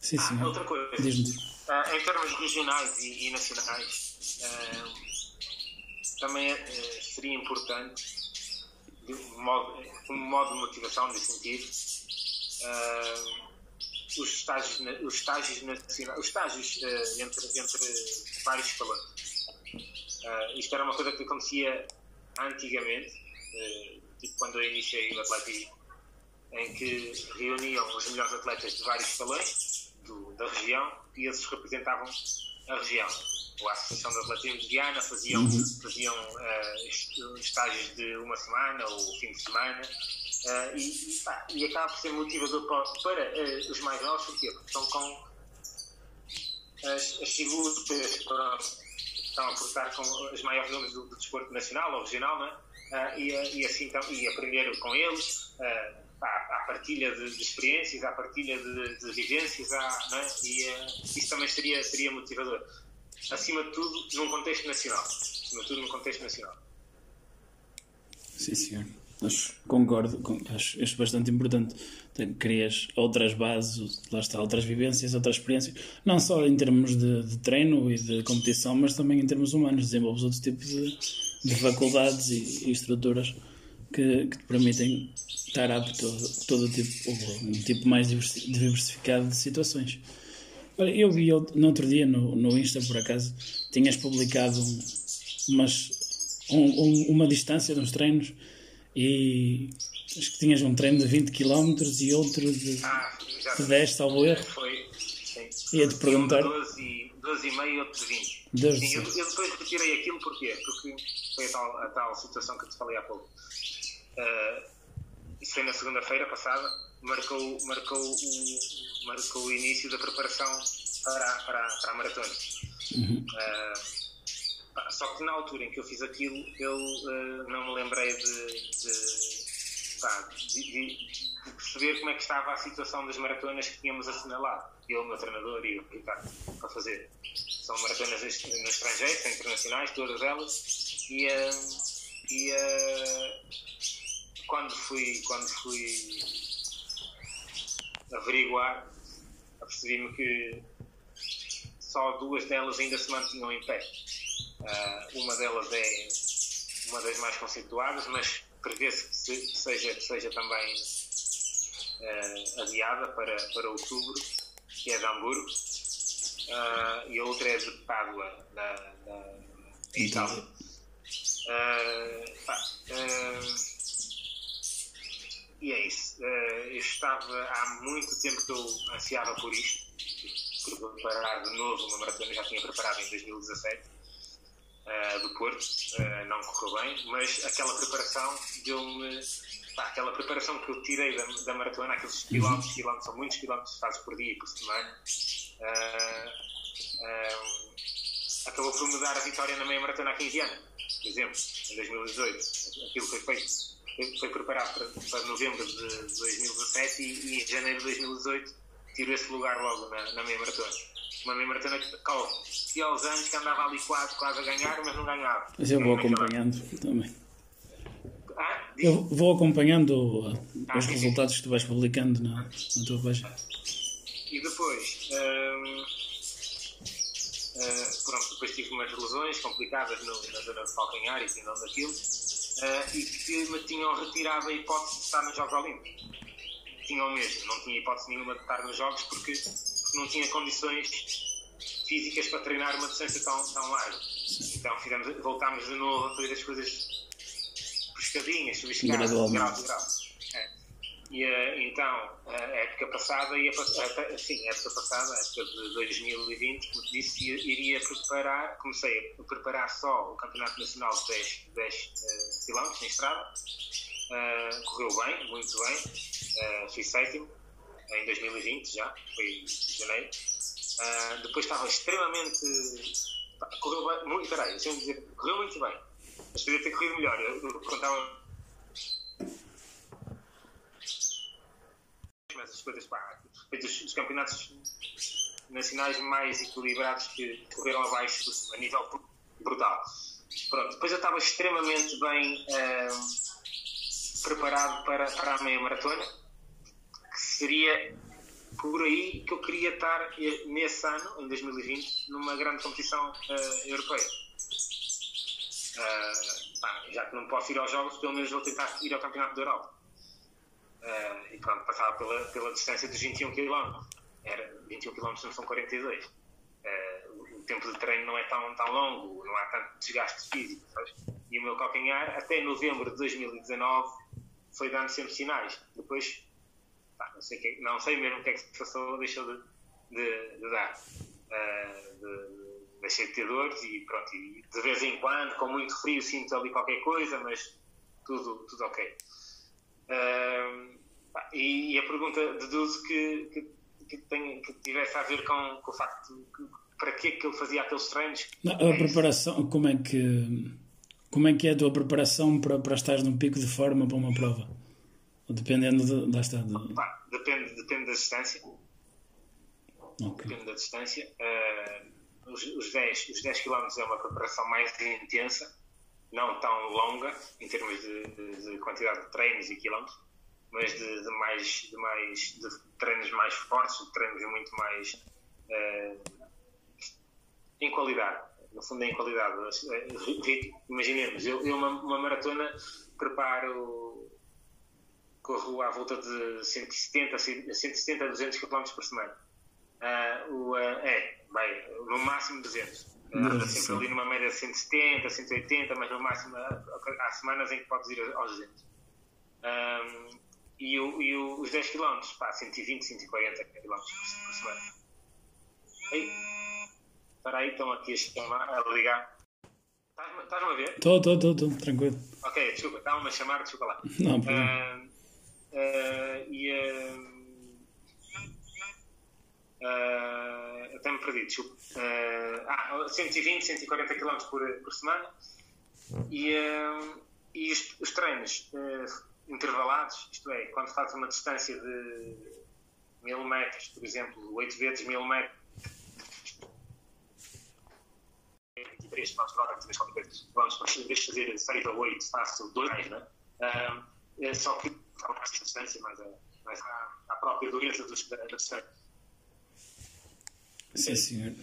Sim, sim. Ah, outra coisa. Diz-me. Uh, em termos regionais e, e nacionais, uh, também uh, seria importante, de modo, como modo de motivação, de incentivo, os estágios, os estágios nacionais, os estágios entre, entre vários escalões. isto era uma coisa que acontecia antigamente, tipo quando eu iniciei o atletismo, em que reuniam os melhores atletas de vários escalões do, da região e esses representavam a região. A Associação de Atletismo de Viana faziam, uhum. faziam uh, estágios de uma semana ou fim de semana uh, e, pá, e, acaba por ser motivador para, para uh, os mais novos, porque estão com as, as figuras estão a portar com os maiores nomes do, do desporto nacional ou regional, não é? e, e, assim então, e aprender com eles à, partilha de, de, experiências, à partilha de, de vivências, à, é? e uh, isso também seria, seria motivador. Acima de tudo, num contexto nacional. Acima de tudo, num contexto nacional. Sim, senhor. Concordo, acho bastante importante. Crias outras bases, lá está, outras vivências, outras experiências, não só em termos de, de treino e de competição, mas também em termos humanos. Desenvolves outro tipo de, de faculdades e, e estruturas que, que te permitem estar apto a todo tipo, um tipo mais diversificado de situações. Olha, eu vi no outro dia no, no Insta, por acaso, tinhas publicado umas, um, um, uma distância de uns treinos e, Acho que tinhas um treino de 20 km e outro de, ah, de 10, salvo erro. Foi, sim. Ia-te perguntar. 12 e, 12 e meio e outro de 20. Deus sim, eu, eu, depois retirei aquilo porquê? porque foi a tal, a tal situação que eu te falei há pouco. Uh, isso foi na segunda-feira passada, marcou, marcou, o, marcou o início da preparação para, para, para a maratona. Uhum. Uh, só que na altura em que eu fiz aquilo, eu uh, não me lembrei de, de, pá, de, de, perceber como é que estava a situação das maratonas que tínhamos assinalado. Eu, o meu treinador e o Ricardo, para fazer. São maratonas no estrangeiro, são internacionais, todas elas. E, uh, e quando fui, quando fui averiguar, apercebi-me que só duas delas ainda se mantinham em pé. Uh, uma delas é uma das mais conceituadas, mas prevê-se que, seja, que seja também uh, adiada para, para outubro, que é de Hamburgo, uh, e a outra é de Pádua, na, na Itália. Pá, e é isso. eu estava há muito tempo que eu ansiava por isto, por preparar de novo uma maratona, já tinha preparado em 2017 uh, do Porto, uh, não correu bem, mas aquela preparação deu-me. aquela preparação que eu tirei da, da maratona, aqueles uhum. quilómetros, quilómetros, são muitos quilómetros fazes por dia e por semana, uh, acabou por me dar a vitória na meia maratona há 15 anos, por exemplo, em 2018. Aquilo foi feito foi preparado para, para novembro de 2017 e, em janeiro de 2018 tirou esse lugar logo na, na meia maratona uma meia maratona que corre e aos anos que andava ali quase, quase a ganhar, mas não ganhava. Mas eu vou acompanhando também. Ah, eu vou acompanhando ah, os resultados que tu vais publicando na, na tua página. E depois, hum, uh, pronto, depois tive umas lesões complicadas no, na zona de calcanhar e tendão daquilo, uh, e que me tinham retirado a hipótese de estar nos Jogos Olímpicos. Tinham mesmo, não tinha hipótese nenhuma de estar nos Jogos porque não tinha condições físicas para treinar uma distância tão, tão larga. Então fizemos, voltámos de novo a fazer as coisas pescadinhas, subescadas, grau de grau. E uh, então, a época passada, ia, sim, a época passada, a época de 2020, como disse, iria preparar, comecei a preparar só o Campeonato Nacional de 10, 10 uh, km em estrada. Uh, correu bem, muito bem, uh, fui sétimo em 2020 já, foi em janeiro. Uh, depois estava extremamente. Correu bem, muito, peraí, deixa-me dizer, correu muito bem, mas podia ter corrido melhor. Eu contava. Mas as coisas, pá, os, os campeonatos nacionais mais equilibrados que correram abaixo a nível brutal. Pronto, depois eu estava extremamente bem uh, preparado para, para a meia maratona seria por aí que eu queria estar nesse ano, em 2020, numa grande competição uh, europeia. Uh, pá, já que não posso ir aos Jogos, pelo menos vou tentar ir ao Campeonato da Europa. Uh, e pronto, passava pela, pela distância dos 21 km. Era, 21 km não são 42. o tempo de treino não é tão, tão longo, não há tanto desgaste físico. Sabes? E o meu calcanhar, até novembro de 2019, foi dando sempre sinais. Depois pá, não, sei que, não sei mesmo o que é que se passou, deixou de, de, de dar. Uh, de, deixei de ter dores e pronto, e de vez em quando, com muito frio, sinto ali qualquer coisa, mas tudo, tudo ok. Uh, e, e, a pergunta deduzo que, que, que, tem, que tivesse a ver com, com o facto de que, para que é que eu fazia aqueles treinos. Não, a é preparação, isso. como é que como é que é a tua preparação para, para estar num pico de forma para uma prova? Dependendo de, está, de... depende, depende da distância. Okay. Depende da distância. Uh, os, os, 10, os 10 km é uma preparação mais intensa, não tão longa em termos de, de, de quantidade de treinos e quilómetros, mas de, de mais, de mais de treinos mais fortes, de treinos muito mais uh, em qualidade. No fundo, em qualidade. Imaginemos, eu, eu uma, uma maratona preparo corro à volta de 170, 170 a 200 km por semana. Uh, o, uh, é, bem, no máximo 200. Anda sempre ali numa média de 170, 180, mas no máximo há, semanas em que podes ir aos 200. Um, e, o, e o, os 10 km, pá, 120, 140 km por semana. Ei, espera aí, estão aqui a, chamar, a ligar. Estás-me a ver? Estou, estou, estou, tranquilo. Ok, desculpa, estava-me a chamar, desculpa lá. Não. Uh, uh, e. Uh, Uh, até me perdi, desculpa. Uh, ah, 120, 140 km por, por semana. E, uh, e os, os treinos intervalados, isto é, quando fazes uma distância de 1000 metros, por exemplo, 8 vezes 1000 metros, 23 km por hora, 23 km por hora, em vez fazer 6 ou 8, faço 2, né? Uh, só que uma distância, mas, mas há, a própria dureza da distância. Sim, senhor.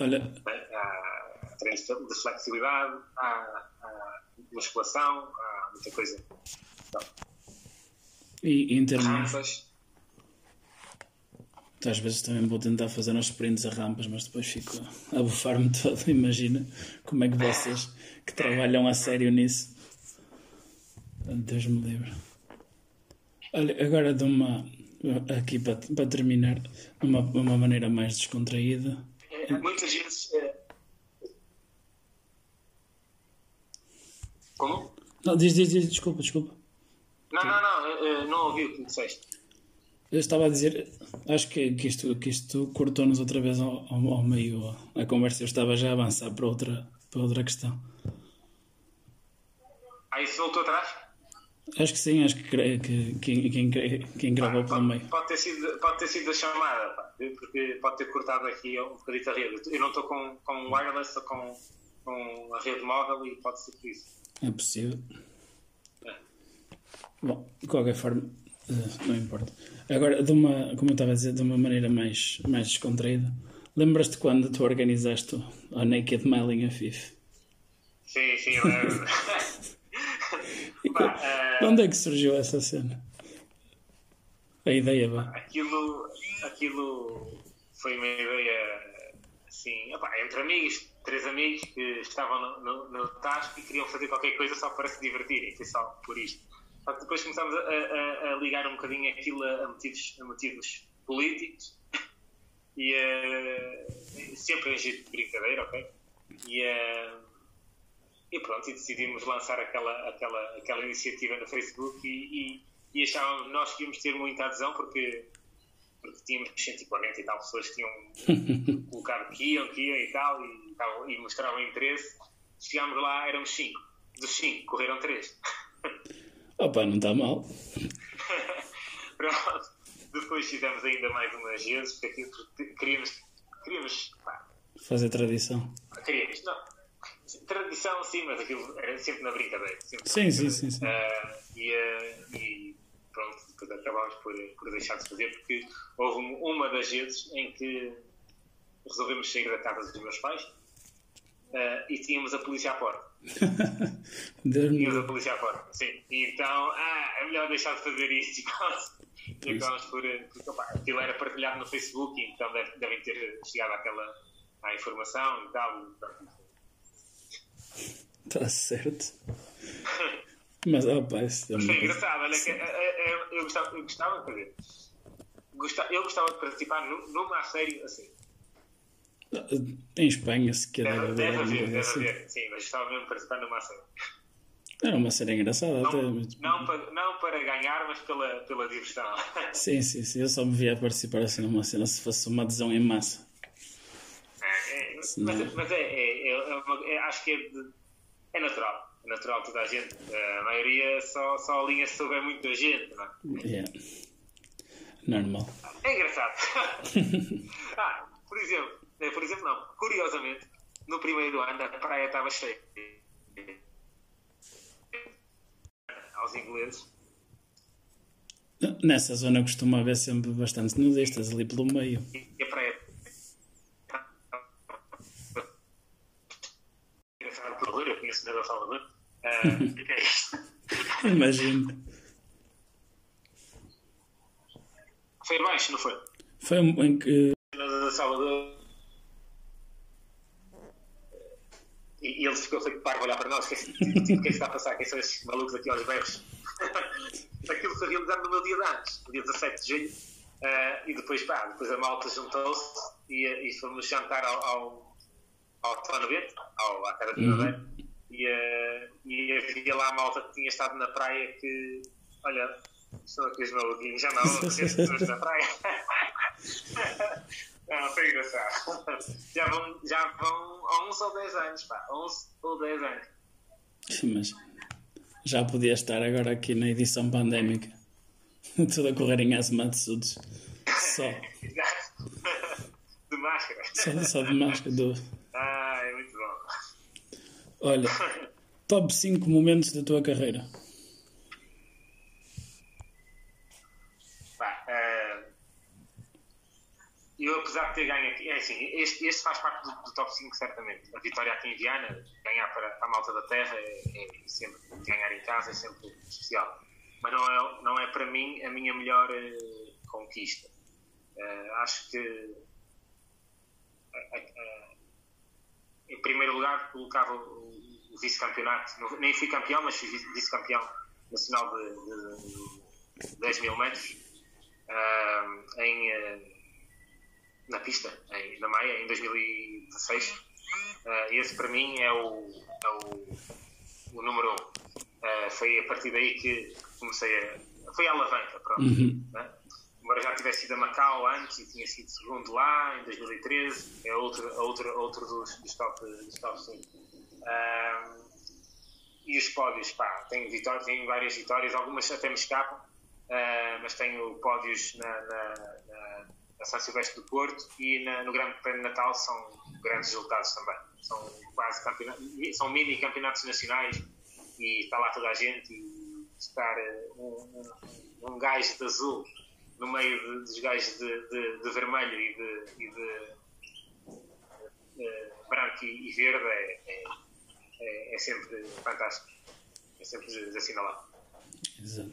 Olha. Há treinos de flexibilidade, há, há musculação, há muita coisa. Então, e em termos. Rampas. Às vezes também vou tentar fazer uns sprints a rampas, mas depois fico a bufar-me todo. Imagina como é que vocês que trabalham a sério nisso. Deus me livre. Olha, agora de uma aqui para, para terminar, uma, uma maneira mais descontraída. É, muitas vezes. É... Como? Não, diz, diz, diz, desculpa, desculpa. Não, não, não, não ouvi o que disseste. Eu estava a dizer, acho que, que isto, que isto cortou-nos outra vez ao, ao, ao meio a conversa. Eu estava já a avançar para outra, para outra questão. Ah, isso voltou atrás? Acho que sim, acho que, que, que quem, quem gravou pelo meio. Pode ter, sido, pode ter sido a chamada, pá, porque pode ter cortado aqui um bocadinho a rede. Eu não estou com, com wireless, estou com, com a rede móvel e pode ser por isso. É possível. É. Bom, de qualquer forma, eh, não importa. Agora, de uma, como eu estava a dizer, de uma maneira mais, mais descontraída, lembras-te quando tu organizaste o Naked Mile em Afif? Sim, sim, lembro. Pá, uh, onde é que surgiu essa cena? A ideia, vá. Aquilo, aquilo foi uma ideia assim, opa, entre amigos, três amigos que estavam no, no, no TASC e queriam fazer qualquer coisa só para se divertirem, foi só por isto. Só que depois começámos a, a, a, ligar um bocadinho aquilo a motivos, a motivos políticos e uh, sempre em jeito de brincadeira, ok? E, uh, e pronto, e decidimos lançar aquela, aquela, aquela iniciativa no Facebook e, e, e achávamos nós que íamos ter muita adesão porque, porque tínhamos 140 e tal pessoas que tinham colocado que iam, que iam e tal, e, tal, e mostravam interesse. Chegámos lá, éramos 5. Dos 5, correram 3. Opa, não está mal. pronto. Depois fizemos ainda mais umas vezes, porque queríamos, queríamos pá, fazer tradição. Queríamos, não tradição, sim, mas aquilo era sempre na brincadeira. Sempre sim, sim, sim, sim. Uh, e, uh, e, pronto, depois acabámos por, por deixar de fazer, porque houve uma das vezes em que resolvemos sair da casa dos meus pais uh, e tínhamos a polícia à porta. tínhamos a polícia à porta, sim. E então, ah, é melhor deixar de fazer isto. E acabámos por. Porque, opa, aquilo era partilhado no Facebook, então devem ter chegado àquela à informação e tal. E, pronto, Está certo. Mas, pá, isso é engraçado, olha, que, é, é, é, eu, gostava, eu gostava, quer dizer, gostava, eu gostava de participar numa a sério assim. Em Espanha, se quer. Deve, deve haver, deve assim. haver, sim, mas gostava mesmo de participar numa série. Era uma série engraçada, não, até. Não para, não para ganhar, mas pela, pela diversão. Sim, sim, sim. Eu só me via participar assim numa cena se fosse uma adesão em massa. É, é, mas, mas é, é, é, é, acho que é de, é natural. É natural toda a gente. A maioria só, só alinha se souber muita gente, não é? Yeah. Normal. É engraçado. ah, por exemplo, por exemplo, não. Curiosamente, no primeiro ano a praia estava cheia. Aos ingleses. Nessa zona costuma haver sempre bastante nudistas ali pelo meio. E a praia conheço da Salvador. Uh, que é isto? Imagino. Foi baixo, não foi? Foi em que. Da Salvador. E, e ele ficou feito parvo a olhar para nós. O que, é que, que, que, é que está a passar? Quem são esses malucos aqui aos berros? aquilo foi realizado no meu dia de antes, no dia 17 de julho, uh, e depois, pá, depois a malta juntou-se e, e fomos jantar ao, ao, ao Tono Bento, ao, à Cara de uhum. E, uh, e havia lá a malta que tinha estado na praia que, olha, estou aqui os maluquinhos, já não há pessoas na praia. Não, foi engraçado. Já vão, já vão 11 ou 10 anos, pá. 11 ou 10 anos. Mas já podia estar agora aqui na edição pandémica. Tudo a correr em azematsudos. Só. de máscara. Só, só de máscara. Do... Ah, é muito. Olha, top 5 momentos da tua carreira. eu, apesar de ter ganho aqui, é assim, este, este faz parte do, do, top 5, certamente. A vitória aqui em Viana, ganhar para, para a malta da terra, é, é, sempre, ganhar em casa é sempre especial. Mas não é, não é para mim a minha melhor uh, conquista. Uh, acho que, em primeiro lugar, colocava o vice-campeonato. Nem fui campeão, mas fui vice-campeão nacional de, de, de 10 mil metros. em na pista, em, na Maia, em 2016. Uh, eh, esse para mim é o, é o, o número um. Uh, foi a partir daí que comecei a. Foi a alavanca, pronto. Uhum. Né? Embora já tivesse ido a Macau antes e tinha sido segundo lá em 2013, é outro, outro, outro dos, dos top, dos top 5. Uh, e os pódios, pá, tenho, vitórias, tenho várias vitórias, algumas até me escapam, uh, mas tenho pódios na, na, na na São Silvestre do Porto e na, no Grande Prémio de Natal são grandes resultados também. São quase campeonatos, são mini campeonatos nacionais e está lá toda a gente e estar eh, um, um, um gajo de azul no meio de, dos gajos de, de, de, vermelho e de, e de, branco e, e verde é, é, é, é, sempre fantástico. É sempre de assinalar. Exato.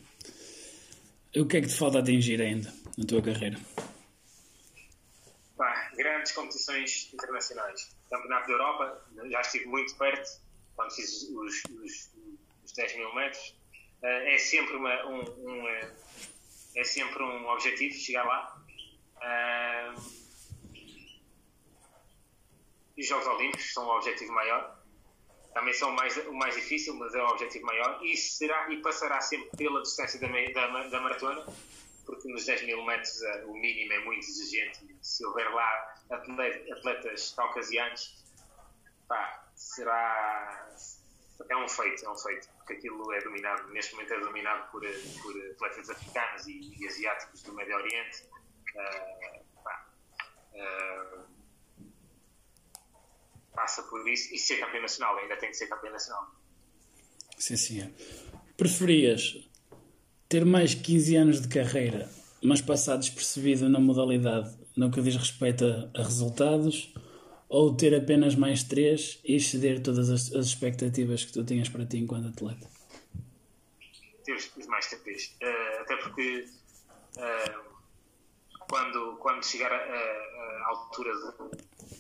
O que é que te falta atingir ainda na tua carreira? Grandes competições internacionais. Campeonato da Europa, já estive muito perto quando fiz os, os, os 10 mil metros. Uh, é sempre uma, um, um, é, é sempre um objetivo chegar lá. Uh, os Jogos Olímpicos são o objetivo maior. Também são mais, o mais difícil, mas é o objetivo maior. E, será, e passará sempre pela distância da, da, da maratona porque nos 10 mil metros uh, o mínimo é muito exigente. Se houver lá atletas caucasianos, pá, será. É um feito, é um feito, porque aquilo é dominado, neste momento é dominado por, por atletas africanos e, e asiáticos do Médio Oriente. Uh, pá, uh, passa por isso e ser campeão nacional, ainda tem que ser campeão nacional. Sim, sim. Preferias ter mais 15 anos de carreira, mas passar despercebido na modalidade no que diz respeito a, a resultados, ou ter apenas mais 3 e exceder todas as, as, expectativas que tu tinhas para ti enquanto atleta? Ter mais 3. Uh, até porque uh, quando, quando chegar à altura de,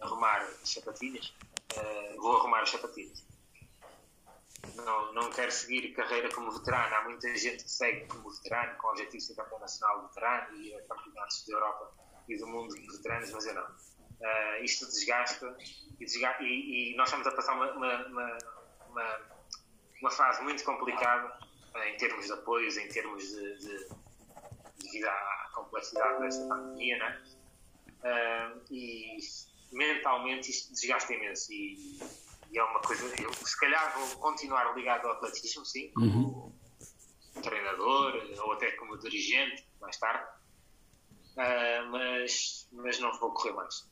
arrumar sapatilhas, uh, vou arrumar as sapatilhas não, não quero seguir carreira como veterano. Há muita gente que segue como veterano, com o objetivo de ser campeão nacional veterano e campeonatos da Europa e do mundo de veteranos, mas eu não. Uh, isto desgasta e, desgasta, e, e, nós estamos a passar uma, uma, uma, uma fase muito complicada uh, em termos de apoios, em termos de, de, devido à complexidade desta pandemia, né? Uh, e mentalmente isto desgasta imenso. E, e é uma coisa. Eu, se calhar, vou continuar ligado ao atletismo, sim, como uhum. treinador ou até como dirigente, mais tarde, uh, mas, mas não vou correr mais.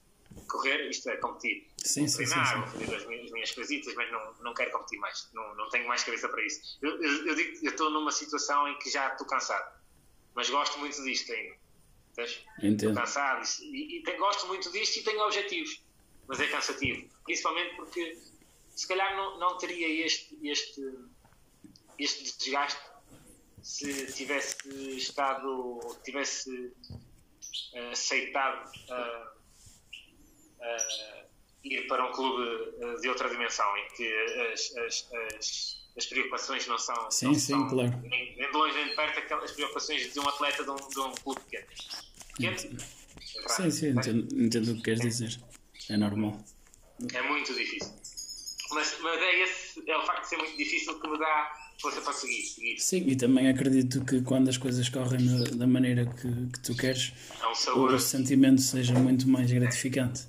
Correr, isto é competir. Sim, sim, treinar, sim, sim. fazer as minhas, as minhas coisitas, mas não, não quero competir mais. Não, não tenho mais cabeça para isso. Eu, eu, eu digo eu estou numa situação em que já estou cansado, mas gosto muito disto ainda. Estou cansado. E, e, gosto muito disto e tenho objetivos, mas é cansativo. Principalmente porque se calhar não, não teria este, este, este desgaste se tivesse estado, tivesse uh, aceitado uh, uh, ir para um clube de outra dimensão, em que as, as, as, as preocupações não são. Sim, não sim, são, claro. Nem, nem de longe nem de perto aquelas preocupações de um atleta de um, de um clube pequeno. Pequeno? Sim, sim, entendo, entendo o que queres dizer. É normal. É muito difícil. Mas, mas é, esse, é o facto de ser muito difícil que me dá força para seguir. seguir. Sim, e também acredito que quando as coisas correm da maneira que, que tu queres, É um o sentimento seja muito mais gratificante.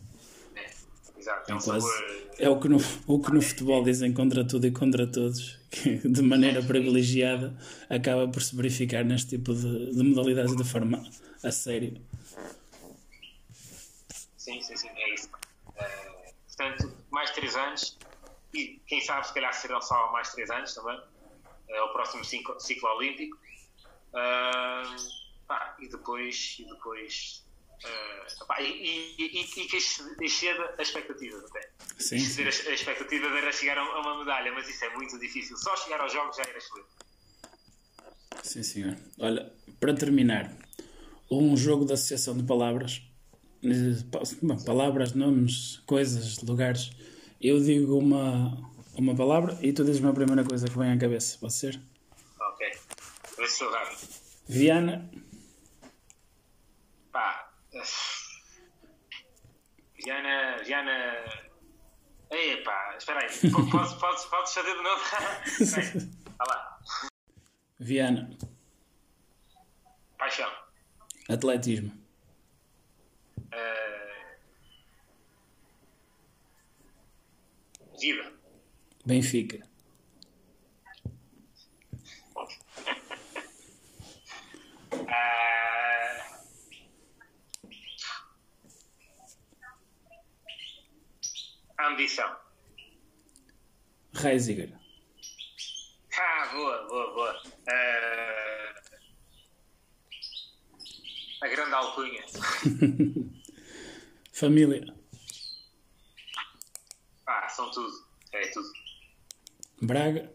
É, exato, é um quase. sabor. É o que, no, o que no futebol dizem contra tudo e contra todos, que de maneira privilegiada acaba por se verificar neste tipo de, de modalidades de forma a sério. Sim, sim, sim, é isso. Eh, portanto, mais 3 anos e quem sabe se calhar serão só mais 3 anos também. É o próximo ciclo, ciclo olímpico. Ah, pá, e depois. E depois ah, pá, e, e, e, que exceda a expectativa até. Sim, Exceder a, a expectativa de era chegar a uma medalha, mas isso é muito difícil. Só chegar aos jogos já era excelente. Sim, senhor. Olha, para terminar, um jogo de associação de palavras, eh, palavras, nomes, coisas, lugares. Eu digo uma, uma palavra e tu dizes-me a primeira coisa que vem à cabeça, pode ser? Ok. Vê se sou rápido. Viana, Viana. Viana. Ei, pá, espera aí. P- Podes, podes, podes fazer de novo? Lá. Viana, Paixão. atletismo, Eh, Vida. Benfica, Eh, Ambição. Reisiger, Ah, boa, boa, boa. Eh, A grande alcunha. família, Ah, são tudo. É tudo. Braga,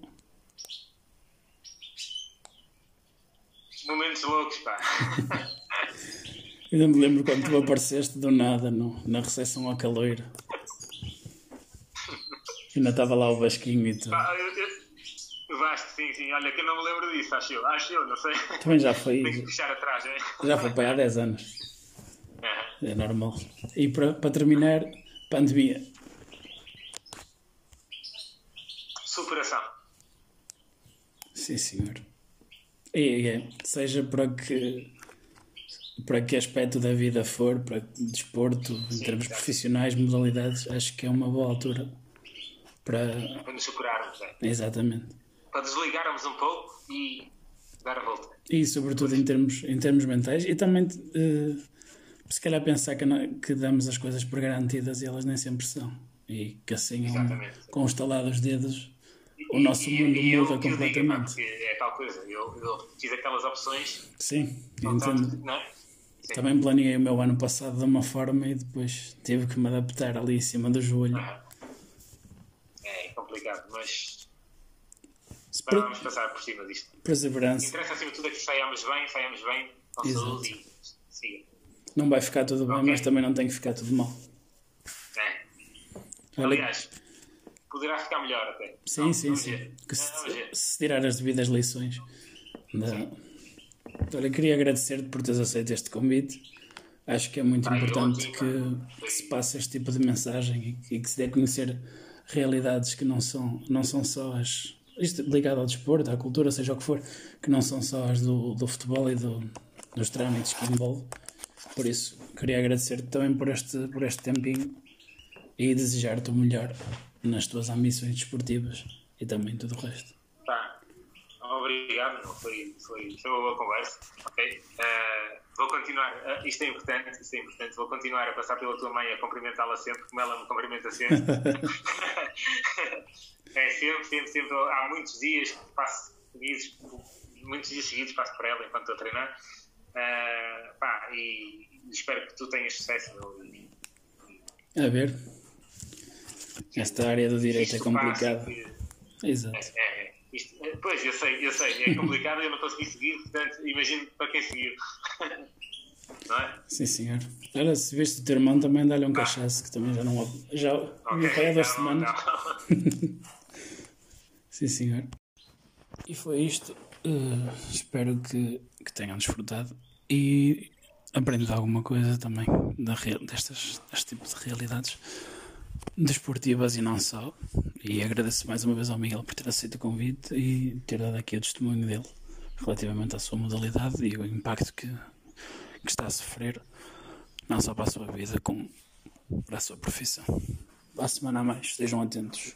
Momentos loucos, pá. ainda me lembro quando tu apareceste do nada no, na recepção ao caloiro. Ainda estava lá o Vasquinho e tu. Pá, eu, eu, Vasco, sim, sim. Olha, que eu não me lembro disso, acho eu. Acho eu, não sei. Também já foi, Tenho que puxar atrás, é? já foi para há 10 anos. Aham. É normal. E para, para terminar, pandemia. Superação. Sim, senhor. E é, seja para que para que aspecto da vida for, para desporto, em termos profissionais, modalidades, acho que é uma boa altura para. Para nos superarmos, é? Exatamente. Para desligarmos um pouco e dar a volta. E sobretudo em termos, em termos mentais e também eh, se calhar pensar que, não- que damos as coisas por garantidas e elas nem sempre são. E que assim, um- Exatamente. com o estalar dos dedos, o nosso E- mundo e eu- muda eu digo, completamente. é tal coisa. Eu, eu fiz aquelas opções. Sim, entendo. É? Também planeei o meu ano passado de uma forma e depois tive que me adaptar ali em cima do joelho. Complicado, mas per- vamos passar por cima disto. O que Perseverança. interessa acima de tudo é que saiamos bem, saiamos bem, com Exato. saúde e siga. Não vai ficar tudo bem, Ok. mas também não tem que ficar tudo mal. É. Aliás, poderá ficar melhor até. sim, Não, sim, vamos sim. Que Não, se, se tirar as devidas lições. Da... Olha, queria agradecer-te por teres aceito este convite. Acho que é muito Ah, eu importante que, que se passe este tipo de mensagem e, que- e que se dê a conhecer realidades que não são, não são só as. Isto ligado ao desporto, à cultura, seja o que for, que não são só as do, do futebol e do, dos trâmites que envolve. Por isso, queria agradecer-te também por este, por este tempinho e desejar-te o melhor nas tuas ambições desportivas e também tudo o resto. Tá. Obrigado, foi, foi, foi uma boa conversa. Ok? Eh, vou continuar, eh, isto é importante, isto é importante, vou continuar a passar pela tua mãe a cumprimentá-la sempre, como ela me cumprimenta sempre. é sempre, sempre, sempre. Há muitos dias que passo seguidos, muitos dias seguidos passo por ela enquanto estou a treinar. Eh, pá, e espero que tu tenhas sucesso. A ver. Esta área do direito é complicada. Exato. É, é, isto- é, pois, eu sei, eu sei, é complicado eu não consegui seguir, portanto, imagino para quem seguiu. não é? Sim, senhor. Olha, se viste o teu irmão, também dá-lhe um cachaço, que também já não. Já Ok, okay, há duas semanas. Sim, senhor. E foi isto. Uh, espero que, que tenham desfrutado e aprendido alguma coisa também da, destas, deste tipo de realidades desportivas e não só. E agradeço mais uma vez ao Miguel por ter aceito o convite e ter dado aqui o testemunho dele relativamente à sua modalidade e o impacto que, que está a sofrer, não só para a sua vida, como para a sua profissão. À semana a mais, estejam atentos.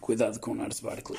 Cuidado com o Nars Barkley.